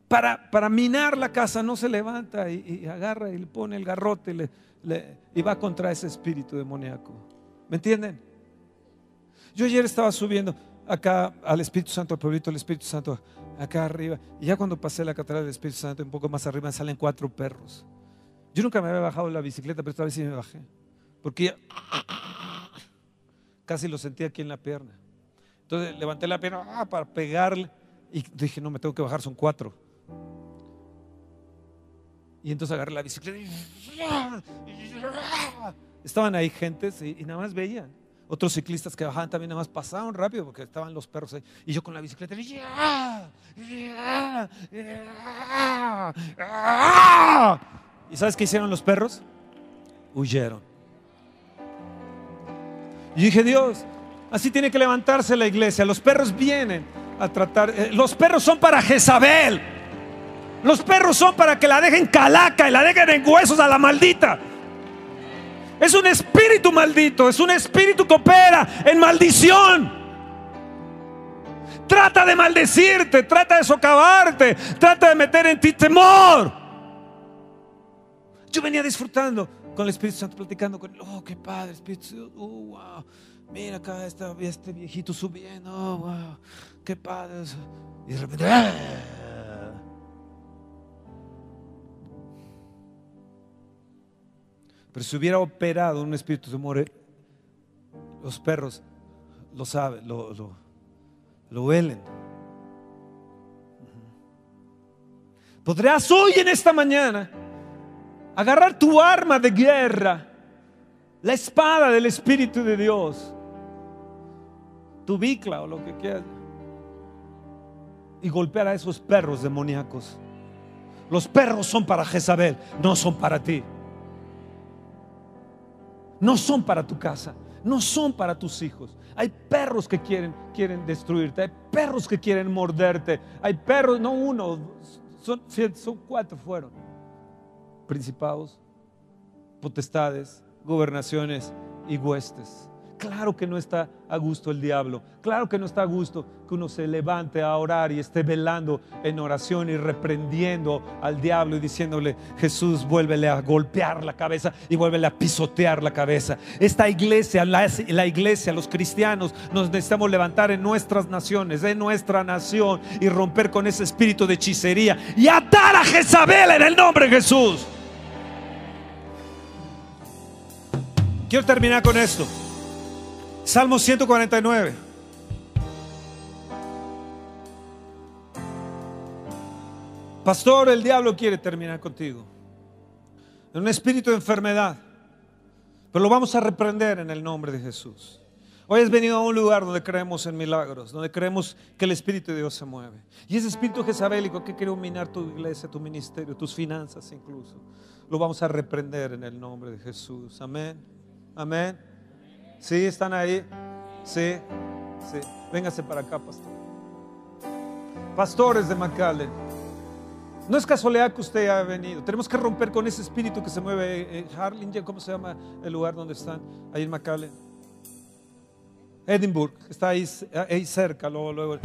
Para, para minar la casa no se levanta y, agarra y le pone el garrote y, va contra ese espíritu demoníaco. ¿Me entienden? Yo ayer estaba subiendo acá al Espíritu Santo, al pueblito del Espíritu Santo, acá arriba. Y ya cuando pasé la catedral del Espíritu Santo, un poco más arriba, salen cuatro perros. Yo nunca me había bajado la bicicleta, pero esta vez sí me bajé. Porque casi lo sentí aquí en la pierna. Entonces levanté la pierna ah, para pegarle y dije, no, me tengo que bajar, son cuatro. Y entonces agarré la bicicleta y estaban ahí gentes y, nada más veían. Otros ciclistas que bajaban también nada más pasaban rápido porque estaban los perros ahí. Y yo con la bicicleta. ¿Y sabes qué hicieron los perros? Huyeron. Y dije, Dios, así tiene que levantarse la iglesia. Los perros vienen a tratar. Eh, los perros son para Jezabel. Los perros son para que la dejen calaca y la dejen en huesos a la maldita. Es un espíritu maldito, es un espíritu que opera en maldición. Trata de maldecirte, trata de socavarte, trata de meter en ti temor. Yo venía disfrutando con el Espíritu Santo, platicando con él. Oh, qué padre, Espíritu Santo. Oh, wow. Mira acá está este viejito subiendo. Oh, wow. Qué padre. Y de repente. ¡ah! Pero si hubiera operado un espíritu de amor, los perros lo saben, lo, lo, lo huelen. Podrás hoy en esta mañana agarrar tu arma de guerra, la espada del Espíritu de Dios, tu bicla o lo que quieras, y golpear a esos perros demoníacos. Los perros son para Jezabel, no son para ti. No son para tu casa, no son para tus hijos. Hay perros que quieren, quieren destruirte, hay perros que quieren morderte, hay perros, no uno, son, son cuatro fueron. Principados, potestades, gobernaciones y huestes. Claro que no está a gusto el diablo. Claro que no está a gusto que uno se levante a orar y esté velando en oración y reprendiendo al diablo y diciéndole, Jesús, vuélvele a golpear la cabeza y vuélvele a pisotear la cabeza. Esta iglesia, la, la iglesia, los cristianos, nos necesitamos levantar en nuestras naciones, en nuestra nación y romper con ese espíritu de hechicería y atar a Jezabel en el nombre de Jesús. Quiero terminar con esto. Salmo 149. Pastor, el diablo quiere terminar contigo. En un espíritu de enfermedad. Pero lo vamos a reprender en el nombre de Jesús. Hoy has venido a un lugar donde creemos en milagros, donde creemos que el Espíritu de Dios se mueve. Y ese espíritu jezabélico que quiere dominar tu iglesia, tu ministerio, tus finanzas incluso, lo vamos a reprender en el nombre de Jesús. Amén. Amén. ¿Sí? ¿Están ahí? Sí. Sí. Véngase para acá, pastor. Pastores de McAllen. No es casualidad que usted haya venido. Tenemos que romper con ese espíritu que se mueve en Harlingen. ¿Cómo se llama el lugar donde están? Ahí en McAllen. Edinburgh. Está ahí, cerca. Luego.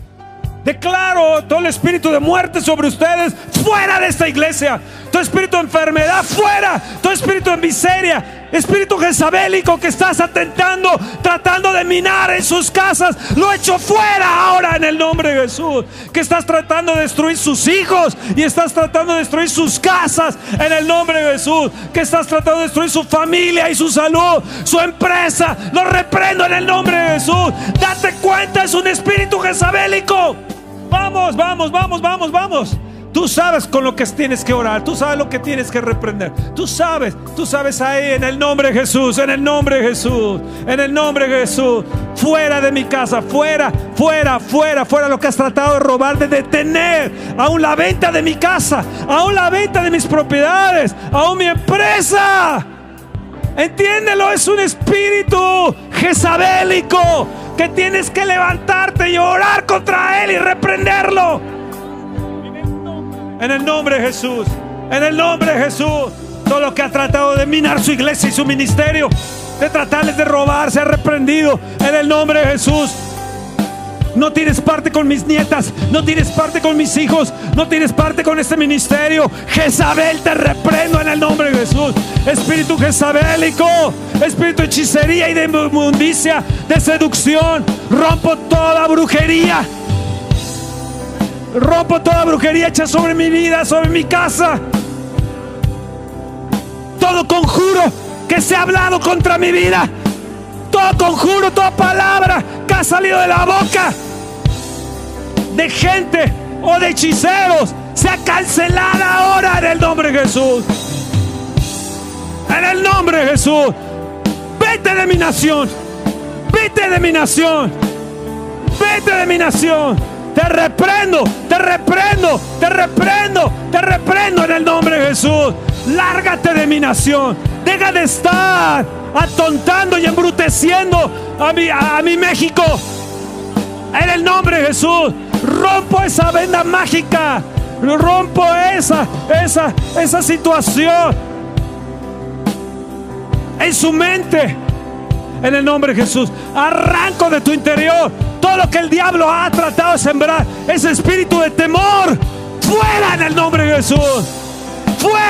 Declaro todo el espíritu de muerte sobre ustedes fuera de esta iglesia. Todo espíritu de enfermedad fuera. Todo espíritu de miseria. Espíritu jezabélico que estás atentando, tratando de minar en sus casas. Lo echo fuera ahora en el nombre de Jesús. Que estás tratando de destruir sus hijos y estás tratando de destruir sus casas en el nombre de Jesús. Que estás tratando de destruir su familia y su salud, su empresa. Lo reprendo en el nombre de Jesús. Date cuenta, es un espíritu jezabélico. Vamos, vamos, vamos, vamos, vamos. Tú sabes con lo que tienes que orar, tú sabes lo que tienes que reprender. Tú sabes, tú sabes ahí en el nombre de Jesús, en el nombre de Jesús, en el nombre de Jesús. Fuera de mi casa, fuera, fuera, fuera, fuera lo que has tratado de robar, de detener. Aún la venta de mi casa, aún la venta de mis propiedades, aún mi empresa. Entiéndelo, es un espíritu jezabélico que tienes que levantarte y orar contra él y reprenderlo. En el nombre de Jesús, en el nombre de Jesús, todo lo que ha tratado de minar su iglesia y su ministerio, de tratarles de robar, se ha reprendido en el nombre de Jesús. No tienes parte con mis nietas, no tienes parte con mis hijos, no tienes parte con este ministerio. Jezabel, te reprendo en el nombre de Jesús. Espíritu jezabélico, espíritu de hechicería y de inmundicia, de seducción. Rompo toda brujería. Rompo toda brujería hecha sobre mi vida, sobre mi casa. Todo conjuro que se ha hablado contra mi vida. Todo conjuro, toda palabra que ha salido de la boca de gente o de hechiceros sea cancelada ahora en el nombre de Jesús. En el nombre de Jesús. Vete de mi nación. Vete de mi nación. Vete de mi nación. Te reprendo, te reprendo, te reprendo, te reprendo en el nombre de Jesús. Lárgate de mi nación. Deja de estar atontando y embruteciendo a mi, a mi México. En el nombre de Jesús. Rompo esa venda mágica. Rompo esa, esa, esa situación en su mente. En el nombre de Jesús. Arranco de tu interior todo lo que el diablo ha tratado de sembrar. Ese espíritu de temor. Fuera en el nombre de Jesús. Fuera.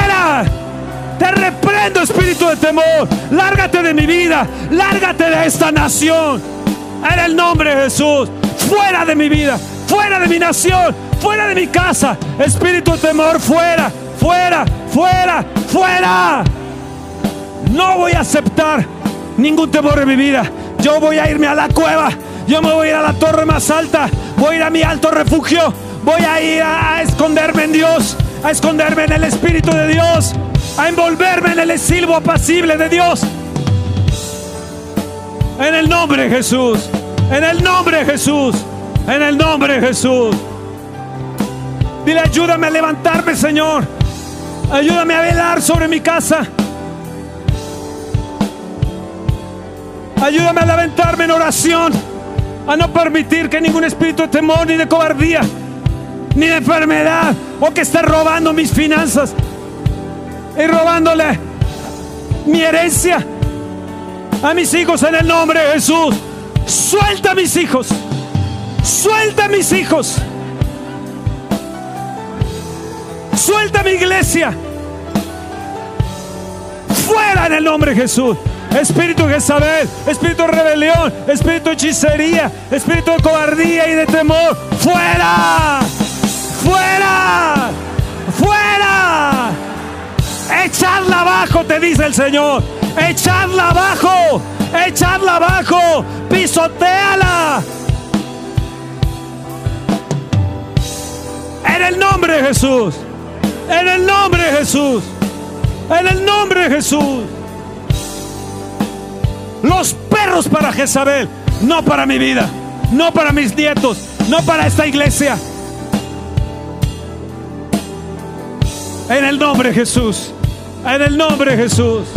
Te reprendo espíritu de temor. Lárgate de mi vida. Lárgate de esta nación. En el nombre de Jesús. Fuera de mi vida. Fuera de mi nación. Fuera de mi casa. Espíritu de temor. Fuera. Fuera. Fuera. Fuera. No voy a aceptar ningún temor en mi vida. Yo voy a irme a la cueva. Yo me voy a ir a la torre más alta. Voy a ir a mi alto refugio. Voy a ir a, esconderme en Dios. A esconderme en el Espíritu de Dios. A envolverme en el silbo apacible de Dios. En el nombre de Jesús. En el nombre de Jesús. En el nombre de Jesús. Dile, ayúdame a levantarme, Señor. Ayúdame a velar sobre mi casa. Ayúdame a levantarme en oración. A no permitir que ningún espíritu de temor ni de cobardía, ni de enfermedad, o que esté robando mis finanzas y robándole mi herencia a mis hijos en el nombre de Jesús. Suelta a mis hijos. Suelta a mis hijos. Suelta a mi iglesia. Fuera en el nombre de Jesús espíritu Jezabel, espíritu de rebelión, espíritu de hechicería, espíritu de cobardía y de temor. ¡Fuera! ¡Fuera! ¡Fuera! Echadla abajo, te dice el Señor. Echadla abajo. Echadla abajo. Pisoteala. En el nombre de Jesús. En el nombre de Jesús. En el nombre de Jesús. Los perros para Jezabel, no para mi vida, no para mis nietos, no para esta iglesia. En el nombre de Jesús, en el nombre de Jesús.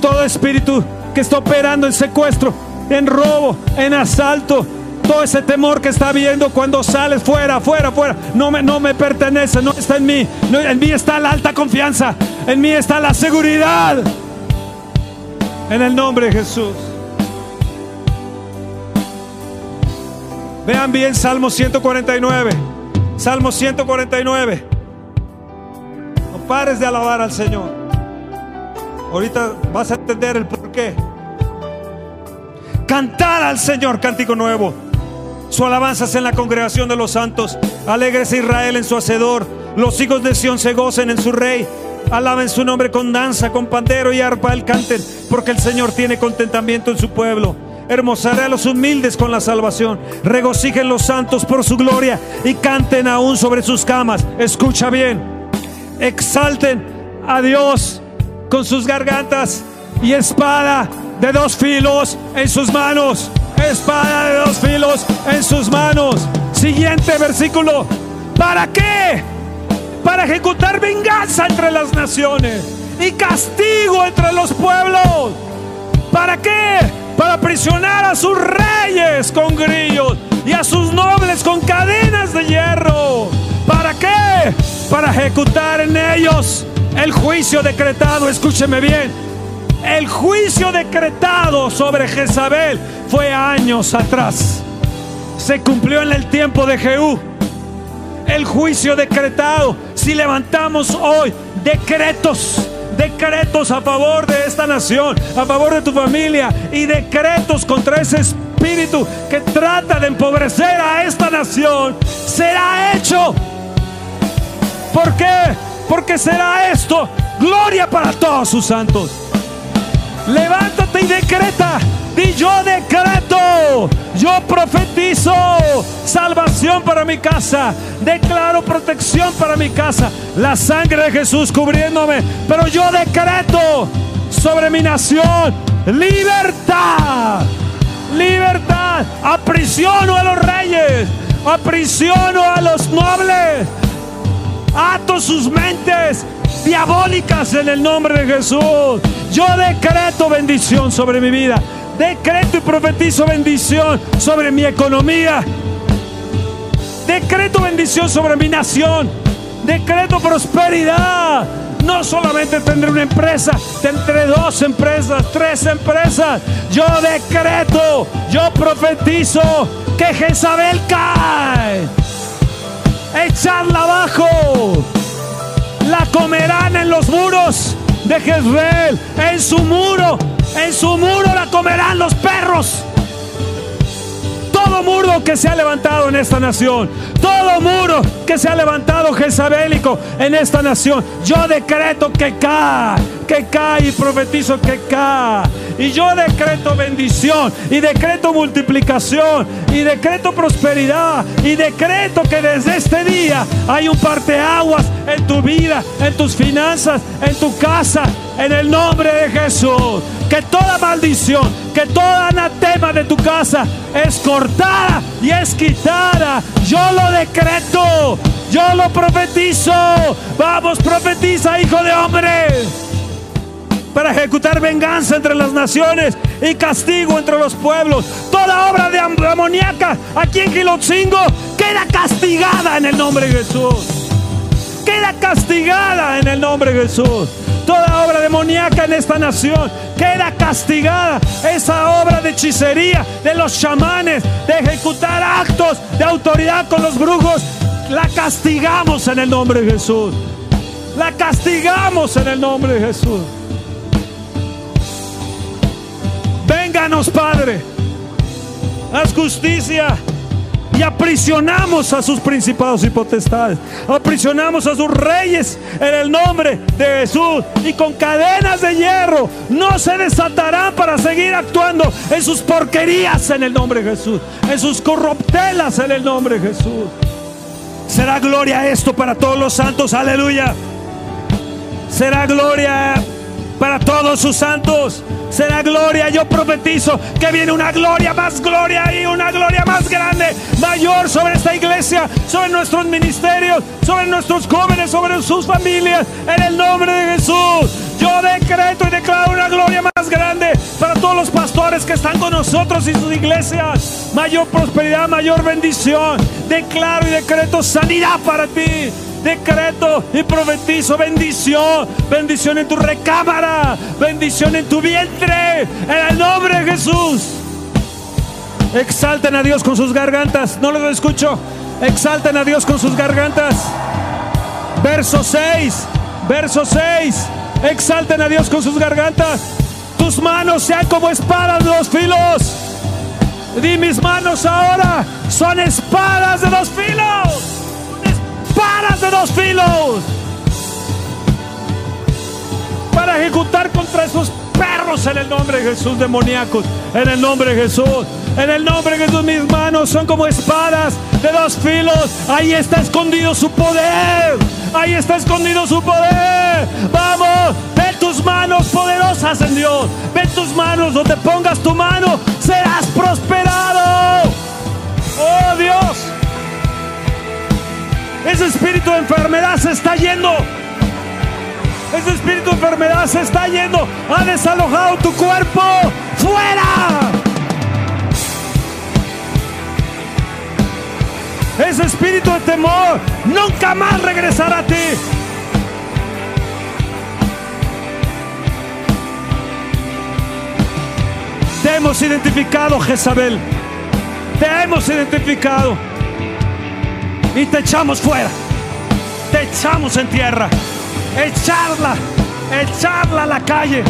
Todo espíritu que está operando en secuestro, en robo, en asalto, todo ese temor que está viendo cuando sales fuera, fuera, fuera, no me, no me pertenece, no está en mí. en mí está la alta confianza, en mí está la seguridad. En el nombre de Jesús. Vean bien Salmo 149. Salmo 149. Pares de alabar al Señor. Ahorita vas a entender el por qué. Cantar al Señor cántico nuevo. Su alabanza es en la congregación de los santos. Alegres Israel en su hacedor. Los hijos de Sión se gocen en su rey. Alaben su nombre con danza, con pandero y arpa el canten, porque el Señor tiene contentamiento en su pueblo. Hermosaré a los humildes con la salvación. Regocijen los santos por su gloria y canten aún sobre sus camas. Escucha bien. Exalten a Dios con sus gargantas y espada de dos filos en sus manos. Espada de dos filos en sus manos. Siguiente versículo. ¿Para qué? para ejecutar venganza entre las naciones y castigo entre los pueblos. ¿Para qué? Para aprisionar a sus reyes con grillos y a sus nobles con cadenas de hierro. ¿Para qué? Para ejecutar en ellos el juicio decretado. Escúcheme bien. El juicio decretado sobre Jezabel fue años atrás. Se cumplió en el tiempo de Jehú el juicio decretado. Si levantamos hoy decretos, decretos a favor de esta nación, a favor de tu familia y decretos contra ese espíritu que trata de empobrecer a esta nación, será hecho. ¿Por qué? Porque será esto gloria para todos sus santos. Levántate y decreta Di yo decreto, yo profetizo salvación para mi casa, declaro protección para mi casa, la sangre de Jesús cubriéndome, pero yo decreto sobre mi nación libertad, libertad, aprisiono a los reyes, aprisiono a los nobles, ato sus mentes diabólicas en el nombre de Jesús. Yo decreto bendición sobre mi vida. Decreto y profetizo bendición sobre mi economía. Decreto bendición sobre mi nación. Decreto prosperidad. No solamente tendré una empresa, tendré dos empresas, tres empresas. Yo decreto, yo profetizo que Jezabel cae. Echarla abajo. La comerán en los muros de Jezreel. En su muro, en su muro la comerán los perros todo muro que se ha levantado en esta nación, todo muro que se ha levantado jezabélico en esta nación, yo decreto que cae, que cae y profetizo que cae. Y yo decreto bendición y decreto multiplicación y decreto prosperidad y decreto que desde este día hay un parteaguas en tu vida, en tus finanzas, en tu casa, en el nombre de Jesús. Que toda maldición, que toda anatema de tu casa es cortada y es quitada. Yo lo decreto, yo lo profetizo. Vamos, profetiza, hijo de hombre para ejecutar venganza entre las naciones y castigo entre los pueblos. Toda obra de amoníaca aquí en Gilotzingo queda castigada en el nombre de Jesús. Queda castigada en el nombre de Jesús. Toda obra demoníaca en esta nación queda castigada. Esa obra de hechicería de los chamanes, de ejecutar actos de autoridad con los brujos, la castigamos en el nombre de Jesús. La castigamos en el nombre de Jesús. Vénganos, Padre. Haz justicia. Aprisionamos a sus principados y potestades. Aprisionamos a sus reyes en el nombre de Jesús. Y con cadenas de hierro no se desatarán para seguir actuando en sus porquerías en el nombre de Jesús. En sus corruptelas en el nombre de Jesús. Será gloria esto para todos los santos. Aleluya. Será gloria para todos sus santos será gloria. Yo profetizo que viene una gloria, más gloria y una gloria más grande, mayor sobre esta iglesia, sobre nuestros ministerios, sobre nuestros jóvenes, sobre sus familias, en el nombre de Jesús. Yo decreto y declaro una gloria más grande para todos los pastores que están con nosotros y sus iglesias. Mayor prosperidad, mayor bendición. Declaro y decreto sanidad para ti decreto y profetizo bendición, bendición en tu recámara, bendición en tu vientre, en el nombre de Jesús. Exalten a Dios con sus gargantas, no lo escucho. Exalten a Dios con sus gargantas. Verso 6, verso 6. Exalten a Dios con sus gargantas. Tus manos sean como espadas de dos filos. Di mis manos ahora son espadas de dos filos espadas de dos filos para ejecutar contra esos perros en el nombre de Jesús demoníacos, en el nombre de Jesús. En el nombre de Jesús mis manos son como espadas de dos filos. Ahí está escondido su poder. Ahí está escondido su poder. Vamos, ve tus manos poderosas en Dios. Ve tus manos, donde pongas tu mano, enfermedad se está yendo. Ese espíritu de enfermedad se está yendo. Ha desalojado tu cuerpo. ¡Fuera! Ese espíritu de temor nunca más regresará a ti. Te hemos identificado, Jezabel. Te hemos identificado y te echamos fuera. Te echamos en tierra. Echarla, echarla a la calle.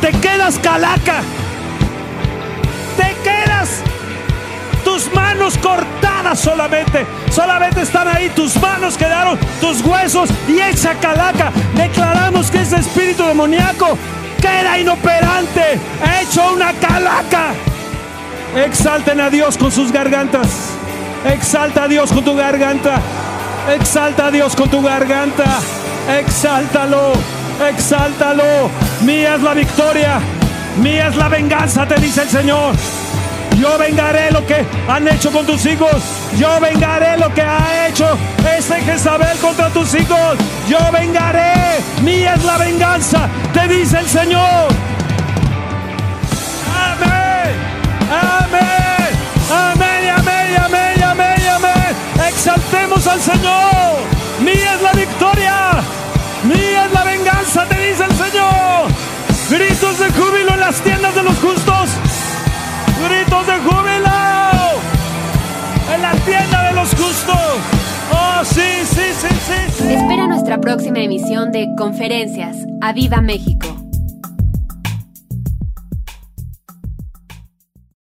Te quedas calaca. Te quedas tus manos cortadas solamente. Solamente están ahí, tus manos quedaron, tus huesos y echa calaca. Declaramos que ese espíritu demoníaco queda inoperante, hecho una calaca. Exalten a Dios con sus gargantas. Exalta a Dios con tu garganta. Exalta a Dios con tu garganta. Exáltalo. Exáltalo. Mía es la victoria. Mía es la venganza, te dice el Señor. Yo vengaré lo que han hecho con tus hijos. Yo vengaré lo que ha hecho ese Jezabel contra tus hijos. Yo vengaré. Mía es la venganza, te dice el Señor. Amén. Amén. Amén. Exaltemos al Señor. Mía es la victoria, mía es la venganza, te dice el Señor. Gritos de júbilo en las tiendas de los justos. Gritos de júbilo en la tienda de los justos. Oh Oh, sí, sí, sí, sí. Espera nuestra próxima emisión de Conferencias. ¡A Viva México!